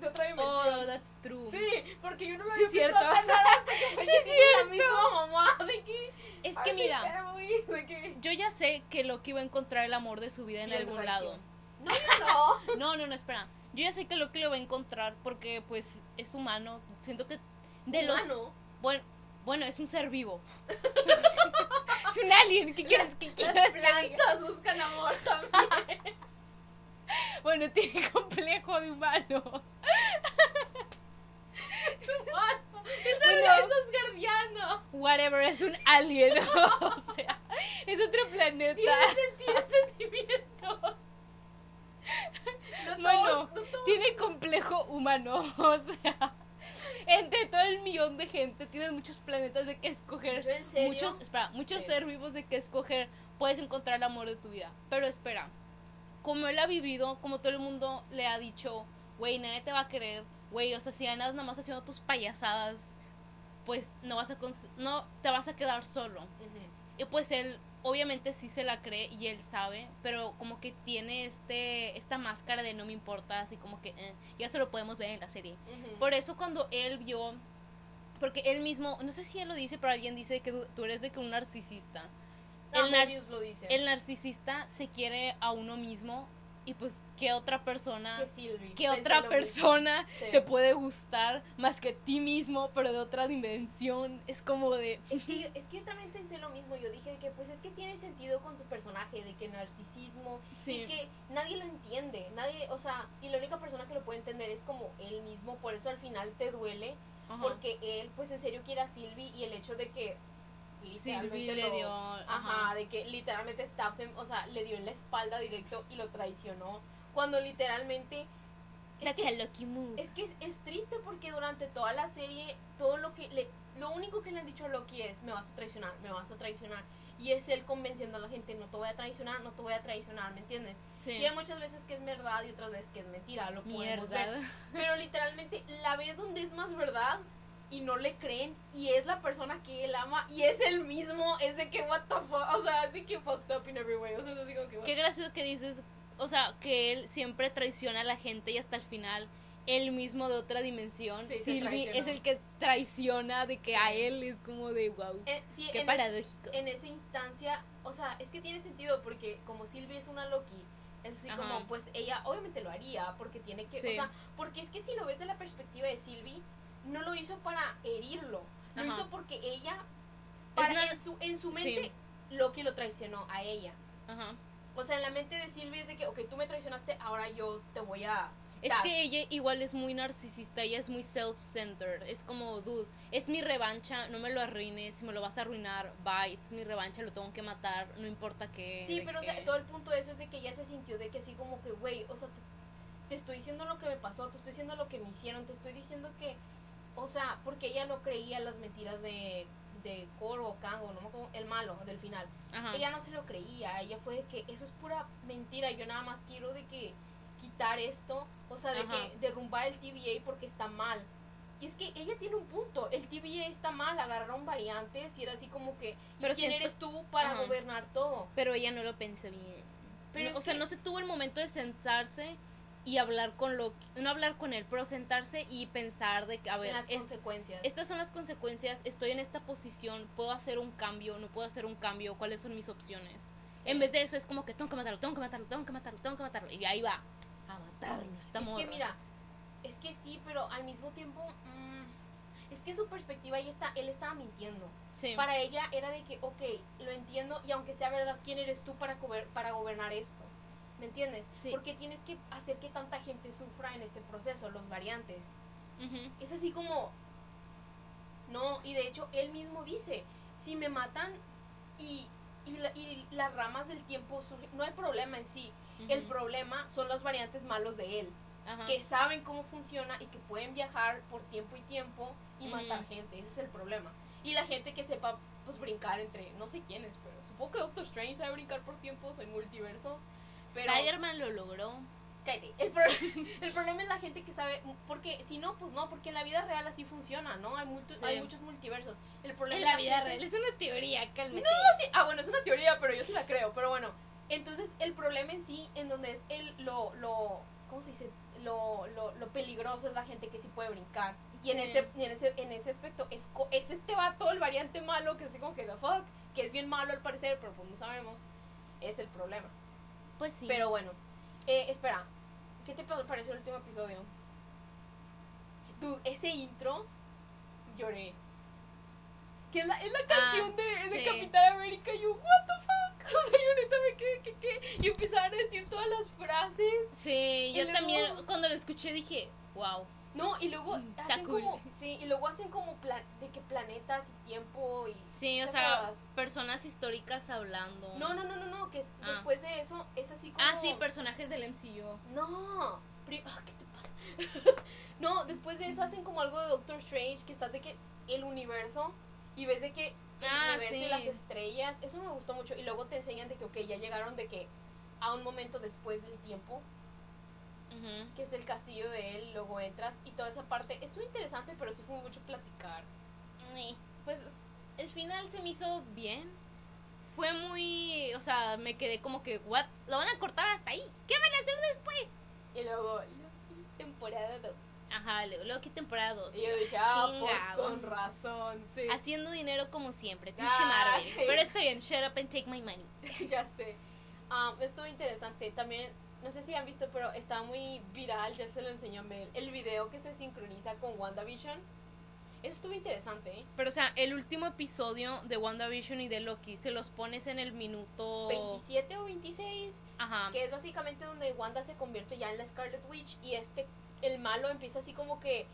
De otra dimensión.
Oh, that's true.
Sí, porque yo no lo
Sí,
había
cierto.
pensado tan raro hasta que [laughs]
Sí,
sí, tiene la
cierto.
misma mamá. De que,
Es que
mi
mira,
family, de que,
yo ya sé que Loki va a encontrar el amor de su vida en algún lado.
No, no. [laughs]
No, no, no, espera. Yo ya sé que Loki lo va a encontrar porque, pues, es humano. Siento que de los...
Humano.
Bueno, bueno, es un ser vivo. [laughs] es un alien. ¿Qué quieres que quieras
Las plantas buscan amor también. [laughs]
Bueno, [laughs] tiene complejo de humano.
Es humano. Es
Bueno. Whatever, es un alien. [laughs] o sea, es otro planeta.
Tiene, sen- tiene sentimientos. No
Bueno,
todos, no
tiene complejo humano. O sea, entre todo el millón de gente tienes muchos planetas de que escoger.
¿Yo en serio?
Muchos, espera, muchos
Sí.
ser vivos de que escoger. Puedes encontrar el amor de tu vida. Pero espera, como él ha vivido, como todo el mundo le ha dicho, güey, nadie te va a querer. Güey, o sea, si andas nada más haciendo tus payasadas, pues no vas a no te vas a quedar solo. Y pues él obviamente sí se la cree y él sabe, pero como que tiene este esta máscara de no me importa, así como que eh, ya se lo podemos ver en la serie. Por eso cuando él vio porque él mismo, no sé si él lo dice, pero alguien dice que tú, tú eres de que un narcisista. El nar-
lo dice.
El narcisista se quiere a uno mismo y pues qué otra persona. ¿Qué otra persona.
Sí.
te puede gustar más que ti mismo, pero de otra dimensión? Es como de...
Es que, yo, es que yo también pensé lo mismo. Yo dije que, pues, es que tiene sentido con su personaje, de que narcisismo.
Sí.
Y que nadie lo entiende. Nadie, o sea, y la única persona que lo puede entender es como él mismo. Por eso al final te duele.
Ajá.
Porque él, pues, en serio quiere a Sylvie. Y el hecho de que. Literalmente
le dio...
Ajá, de que literalmente him, o sea, le dio en la espalda directo y lo traicionó. Cuando literalmente. Es que,
move.
es que es, es triste porque durante toda la serie, todo lo que le. Lo único que le han dicho a Loki es: me vas a traicionar, me vas a traicionar. Y es él convenciendo a la gente: no te voy a traicionar, no te voy a traicionar, ¿me entiendes?
Sí.
Y hay muchas veces que es verdad y otras veces que es mentira, lo podemos
Mierda.
ver. Pero literalmente la vez donde es más verdad y no le creen y es la persona que él ama y es el mismo, es de que what the fuck, o sea, es de que fucked up in every way, o sea, es así como que what-
Qué gracioso que dices, o sea, que él siempre traiciona a la gente y hasta el final él mismo de otra dimensión,
Sí, traicionó.
es el que traiciona de que a él es como de wow.
Eh, sí,
Qué
en, es-
paradójico.
en esa instancia, o sea, es que tiene sentido porque como Sylvie es una Loki, es así
Ajá.
como, pues ella obviamente lo haría porque tiene que, o sea, porque es que si lo ves de la perspectiva de Sylvie, no lo hizo para herirlo, lo
Ajá.
hizo porque ella, para-
una-
en, su, en su
Sí.
mente, Loki lo traicionó a ella.
Ajá.
O sea, en la mente de Sylvie es de que, ok, tú me traicionaste, ahora yo te voy a...
Es
dar.
que ella igual es muy narcisista, ella es muy self-centered. Es como, dude, es mi revancha, no me lo arruines, si me lo vas a arruinar, bye, es mi revancha, lo tengo que matar, no importa qué.
Sí, pero o sea, todo el punto de eso es de que ella se sintió de que así como que, güey, o sea, te, te estoy diciendo lo que me pasó, te estoy diciendo lo que me hicieron, te estoy diciendo que O sea, porque ella no creía las mentiras de, de Koro o Kango, no me acuerdo, el malo del final.
Ajá.
Ella no se lo creía, ella fue de que eso es pura mentira, yo nada más quiero de que quitar esto, o sea, de
Ajá.
que derrumbar el TVA porque está mal. Y es que ella tiene un punto, el TVA está mal, agarraron variantes y era así como que, ¿y
Pero
quién
siento-
eres tú para
Ajá.
gobernar todo?
Pero ella no lo pensó bien.
Pero
No, o sea, no se tuvo el momento de sentarse y hablar con Loki. No hablar con él, pero sentarse y pensar de que, a ver,
las
es-
consecuencias.
estas son las consecuencias, estoy en esta posición, puedo hacer un cambio, no puedo hacer un cambio, cuáles son mis opciones.
Sí.
En vez de eso es como que tengo que matarlo, tengo que matarlo, tengo que matarlo, tengo que matarlo. Y ahí va, a matarlo, esta
Es que mira, es que sí, pero al mismo tiempo, mm, es que en su perspectiva ella está, él estaba mintiendo.
Sí.
Para ella era de que, ok, lo entiendo y aunque sea verdad, ¿quién eres tú para, gober- para gobernar esto? ¿Me entiendes?
Sí.
Porque tienes que hacer que tanta gente sufra en ese proceso, los variantes.
Ujú.
Es así como, no, y de hecho él mismo dice, si me matan y, y, la- y las ramas del tiempo surgen, no hay problema en sí, el
Ujú.
problema son los variantes malos de él
Ajá.
que saben cómo funciona y que pueden viajar por tiempo y tiempo y matar gente. Ese es el problema. Y la gente que sepa, pues, brincar entre, no sé quiénes, pero supongo que Doctor Strange sabe brincar por tiempos en multiversos. Pero,
Spider-Man lo logró.
cállate, el, pro- [laughs] el problema es la gente que sabe, porque si no, pues no, porque en la vida real así funciona, ¿no? Hay, multi-
Sí.
hay muchos multiversos. El problema
En
es
la vida
gente-
real, es una teoría, cálmate.
no, sí. Ah, bueno, es una teoría, pero yo sí la creo. Pero bueno, entonces el problema en sí, en donde es el, lo, lo, ¿cómo se dice? Lo, lo, lo peligroso es la gente que sí puede brincar. Y en,
Sí.
ese, y en, ese, en ese aspecto es, es este vato, el variante malo, que así como que the fuck, que es bien malo al parecer, pero pues no sabemos. Es el problema.
Pues sí.
Pero bueno, eh, espera, ¿qué te pa- pareció el último episodio? Dude, ese intro, lloré. Que es la, es la canción de, de
sí.
Capitán América y yo, what the fuck? [laughs] O sea, yo neta me quedé, que, que, y empezaron a decir todas las frases.
Sí, yo
luego-
también cuando lo escuché dije, wow.
No, y luego
Mm, está
hacen
cool.
como, sí, y luego hacen como plan, de que planetas y tiempo y...
Sí, o
¿te
sea, personas históricas hablando.
No, no, no, no, no, que
Ah.
después de eso es así como...
Ah, sí, personajes del MCU.
No, pri- ah, ¿qué te pasa? [laughs] no, después de eso hacen como algo de Doctor Strange, que estás de que el universo y ves de que el
Ah,
universo y las estrellas, eso me gustó mucho y luego te enseñan de que, ok, ya llegaron de que a un momento después del tiempo, Que es el castillo de él, luego entras y toda esa parte, estuvo interesante, pero sí fue mucho platicar.
Sí, Pues el final se me hizo bien. Fue muy, o sea, me quedé como que, what? Lo van a cortar hasta ahí. ¿Qué van a hacer después?
Y luego, Loki, temporada 2.
Ajá, luego Loki temporada 2.
Y yo dije, ah, pues
Chingado.
con razón, sí.
Haciendo dinero como siempre, pinche. Marvel. Pero está bien, [laughs] shut up and take my money.
ya sé. Ah, estuvo interesante. También, no sé si han visto, pero está muy viral, ya se lo enseñó a Mel, el video que se sincroniza con WandaVision. Eso estuvo interesante, ¿eh?
Pero, o sea, el último episodio de WandaVision y de Loki, se los pones en el minuto...
27 o 26,
Ajá.
que es básicamente donde Wanda se convierte ya en la Scarlet Witch y este, el malo empieza así como que,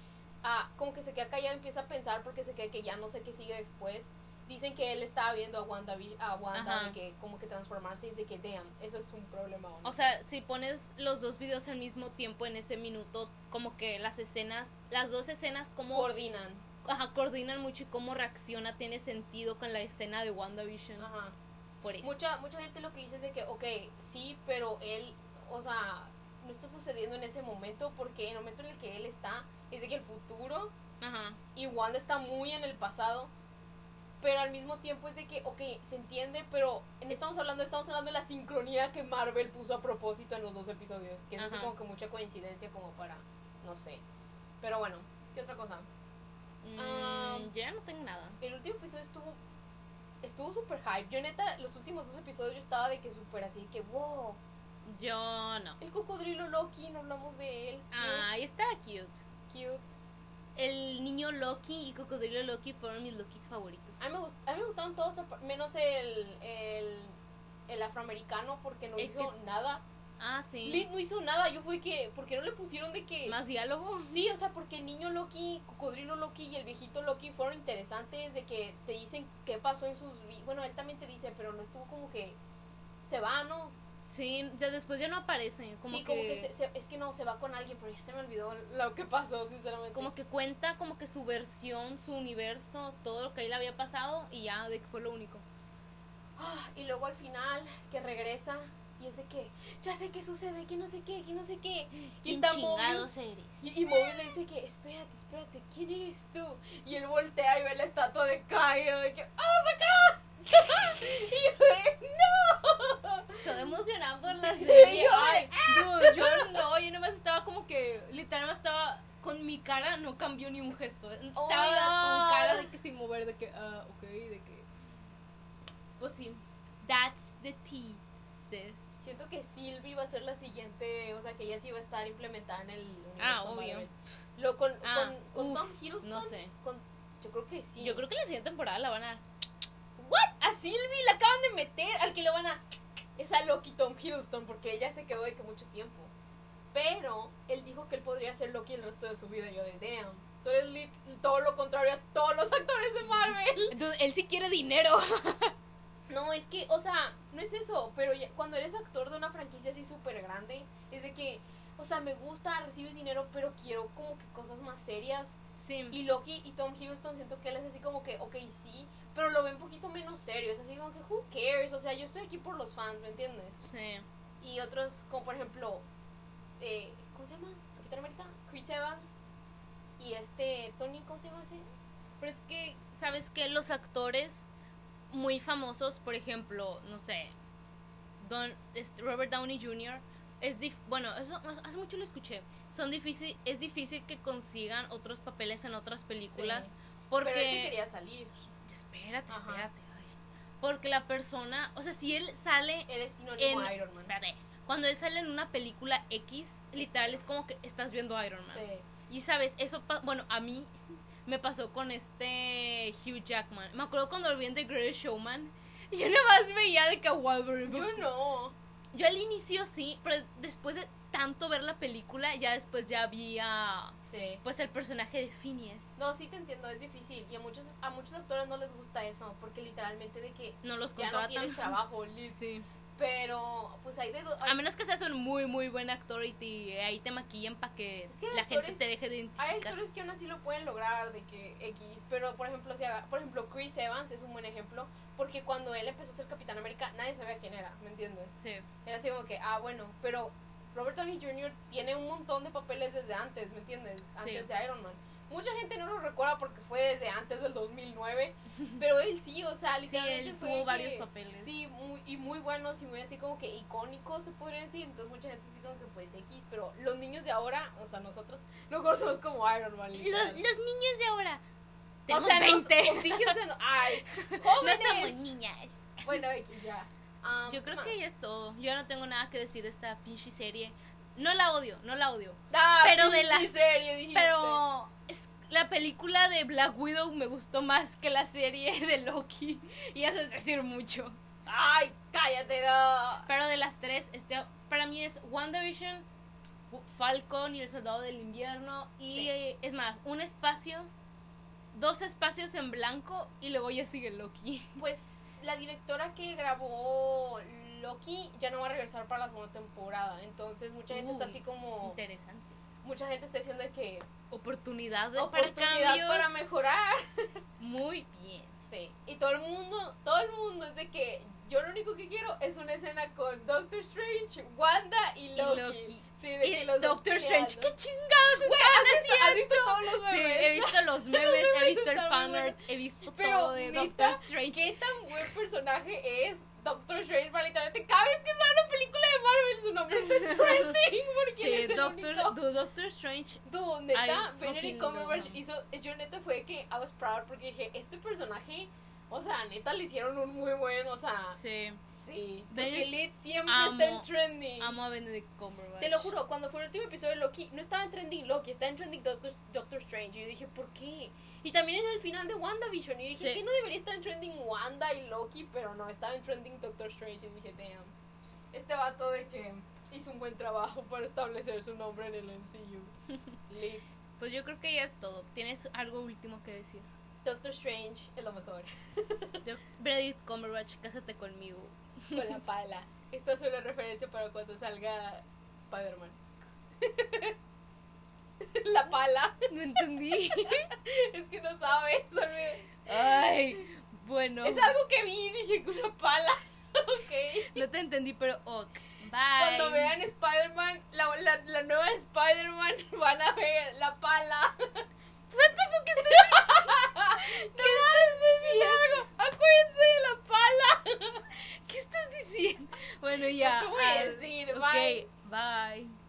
ah, como que se queda callado, empieza a pensar porque se queda que ya no sé qué sigue después. Dicen que él estaba viendo a Wanda, a Wanda de que como que transformarse y dice que, damn, eso es un problema. O
sea, si pones los dos videos al mismo tiempo en ese minuto, como que las escenas, las dos escenas como
coordinan.
ajá, coordinan mucho y cómo reacciona tiene sentido con la escena de WandaVision.
Ajá.
Por eso.
Mucha, mucha gente lo que dice es de que, ok, sí, pero él, o sea, no está sucediendo en ese momento porque en el momento en el que él está es de que el futuro
Ajá.
y Wanda está muy en el pasado, pero al mismo tiempo es de que, ok, se entiende, pero en
Es-
estamos hablando, estamos hablando de la sincronía que Marvel puso a propósito en los dos episodios, que es así como que mucha coincidencia como para, no sé. Pero bueno, ¿qué otra cosa?
Mm,
Ah.
ya no tengo nada.
El último episodio estuvo estuvo súper hype. Yo neta, los últimos dos episodios yo estaba de que súper así, que wow.
Yo no.
El cocodrilo Loki, no hablamos de él.
Ay, estaba cute.
cute.
El niño Loki y Cocodrilo Loki fueron mis Lokis favoritos.
A mí me, gust- a mí me gustaron todos, menos el, el, el afroamericano, porque no
El
hizo nada.
Ah, sí.
Lid no hizo nada. Yo fui que, ¿por qué no le pusieron de que...
Más diálogo.
Sí, o sea, porque el niño Loki, Cocodrilo Loki y el viejito Loki fueron interesantes de que te dicen qué pasó en sus. Bueno, él también te dice, pero no estuvo como que se va, ¿no?
Sí, ya después ya no aparece. Como
sí,
que,
como que se- se- es que no, se va con alguien, pero ya se me olvidó lo que pasó, sinceramente.
como que cuenta como que su versión, su universo, todo lo que ahí le había pasado y ya de que fue lo único.
Ah, y luego al final, que regresa y es de que, ya sé qué sucede, que no sé qué, que no sé qué. Y
¿Quién
está
chingados
Mobius.
eres?
Y, y Mobius le dice que, espérate, espérate, ¿quién eres tú? Y él voltea y ve la estatua de Kaido, de que, ¡Oh, my God! [laughs] y yo ¡No!
Todo emocionado por la [laughs] serie.
yo
Ay, dude, yo no, yo nomás estaba como que, literalmente estaba con mi cara, no cambió ni un gesto. Estaba
Oh my
con cara de que sin mover, de que, ah, ok, de que. Pues sí, that's the tea, sis.
Siento que Sylvie va a ser la siguiente, o sea, que ella sí va a estar implementada en el universo
Ah, obvio.
Marvel. Lo con,
Ah,
con, con
uf,
Tom Hiddleston.
no sé.
con- yo creo que sí.
Yo creo que la siguiente temporada la van a.
A Sylvie la acaban de meter, al que le van a... Es a Loki Tom Hiddleston, porque ella se quedó de que mucho tiempo. Pero él dijo que él podría ser Loki el resto de su vida. Y yo de, damn. Tú eres todo lo contrario a todos los actores de Marvel.
Dude, él sí quiere dinero. [laughs]
No, es que, o sea, no es eso, pero ya- cuando eres actor de una franquicia así súper grande, es de que, o sea, me gusta, recibes dinero, pero quiero como que cosas más serias.
Sí.
Y Loki y Tom Hiddleston siento que él es así como que, ok, sí, pero lo ven un poquito menos serio, es así como que, who cares, o sea, yo estoy aquí por los fans, ¿me entiendes?
sí.
Y otros, como por ejemplo, eh, ¿cómo se llama? Capitán América, Chris Evans y este, Tony, ¿cómo se llama ese?
Pero es que, ¿sabes qué? Los actores muy famosos, por ejemplo, no sé, Don, este, Robert Downey Jr., es dif- bueno, eso hace mucho lo escuché. Son difícil, es difícil que consigan otros papeles en otras películas
Sí.
porque
Pero él sí quería salir.
Espérate,
Ajá.
espérate. ay. Porque la persona, o sea, si él sale
Él es sinónimo
en
a Iron Man.
espérate, cuando él sale en una película X, literal es como que estás viendo Iron Man.
Sí.
Y sabes, eso, bueno, a mí me pasó con este Hugh Jackman. Me acuerdo cuando lo vi en The Greatest Showman. Yo nada más veía de que Wolverine.
Yo no.
Yo al inicio sí, pero después de tanto ver la película, ya después ya vi a,
Sí.
pues el personaje de Phineas.
No, sí te entiendo, es difícil. Y a muchos, a muchos actores no les gusta eso. Porque literalmente de que
No los
ya no
contratan.
tienes trabajo, [laughs] Liz.
Sí.
Pero, pues hay de dos.
A menos que seas un muy, muy buen actor y te- ahí te maquillen para que,
Es que hay
la gente te deje de
Hay
identificar.
actores que aún así lo pueden lograr de que X, pero por ejemplo, si haga- por ejemplo Chris Evans es un buen ejemplo, porque cuando él empezó a ser Capitán América nadie sabía quién era, ¿me entiendes?
Sí.
Era así como que, ah, bueno, pero Robert Downey Jr. tiene un montón de papeles desde antes, ¿me entiendes? Antes de Iron Man. Mucha gente no lo recuerda porque fue desde antes del 2009, [laughs] pero él sí, o sea,
Sí,
literalmente
él
fue
tuvo
que-
varios papeles.
Sí, muy, y muy buenos y muy así como que icónicos, se podría decir. Entonces mucha gente así como que pues X, pero los niños de ahora, o sea, nosotros, lo conocemos como Iron Man.
Los, los niños de ahora.
o sea, nos-
20.
nos dijimos en- [laughs] ay,
no
jóvenes.
somos niñas.
Bueno, X ya. Um,
Yo creo
¿qué
que ya es todo. Yo no tengo nada que decir de esta pinche serie. No la odio, no la odio.
Ah,
pero de la-
serie, dijiste.
Pero es, la película de Black Widow me gustó más que la serie [laughs] de Loki. Y eso es decir mucho.
Ay, cállate, no.
Pero de las tres, este, para mí es WandaVision, Falcon y el Soldado del Invierno. Y
Sí.
eh, es más, un espacio, dos espacios en blanco y luego ya sigue Loki.
Pues la directora que grabó Loki ya no va a regresar para la segunda temporada. Entonces mucha gente está
Uy,
así como...
Interesante.
Mucha gente está diciendo que...
Oportunidad, de,
Oportunidad
para
para mejorar. [laughs]
Muy bien.
Sí. Y todo el mundo, todo el mundo es de que yo lo único que quiero es una escena con Doctor Strange, Wanda y
Y
Loki.
Loki.
Sí, de
Y
que los
Doctor Strange. ¿qué chingados
Güey, ¿has visto, has visto todos los
Sí,
memes?
he visto los [laughs] memes, he
memes
visto el fanart, he visto
Pero,
todo de Doctor Strange.
¿Qué tan buen personaje es Doctor Strange? Para literalmente cada vez que sale una película de Marvel su nombre está [laughs] trending porque él es
Sí,
el
Doctor,
único.
Doctor Strange.
Dude, neta, Benedict Cumberbatch hizo, yo neta fue que I was proud porque dije, este personaje, o sea, neta le hicieron un muy buen, o sea,
Sí,
sí, porque Lit siempre
amo-
está en trending.
amo a Benedict Cumberbatch.
Te lo juro, cuando fue el último episodio de Loki, no estaba en trending Loki, estaba en trending Doctor, Doctor Strange. Y yo dije, ¿por qué? Y también en el final de WandaVision. Y yo dije,
Sí.
¿qué no debería estar en trending Wanda y Loki? Pero no, estaba en trending Doctor Strange. Y dije, damn. Este vato de que hizo un buen trabajo para establecer su nombre en el MCU. Lit. [laughs]
Pues yo creo que ya es todo. ¿Tienes algo último que decir?
Doctor Strange es lo mejor.
Benedict Cumberbatch, cásate conmigo. [laughs]
Con la pala. Esto es una referencia para cuando salga Spider-Man. [laughs] la pala.
No entendí. [laughs]
Es que no sabes.
Ay, bueno.
Es algo que vi y dije con una pala. ok.
No te entendí, pero ok. Bye.
Cuando vean Spider-Man, la, la, la nueva Spider-Man, van a ver la pala.
What the fuck estás diciendo?
¿Qué estás diciendo? Acuérdense de la pala.
¿Qué estás diciendo? Bueno, ya.
Te voy a
ah,
decir, bye.
bye.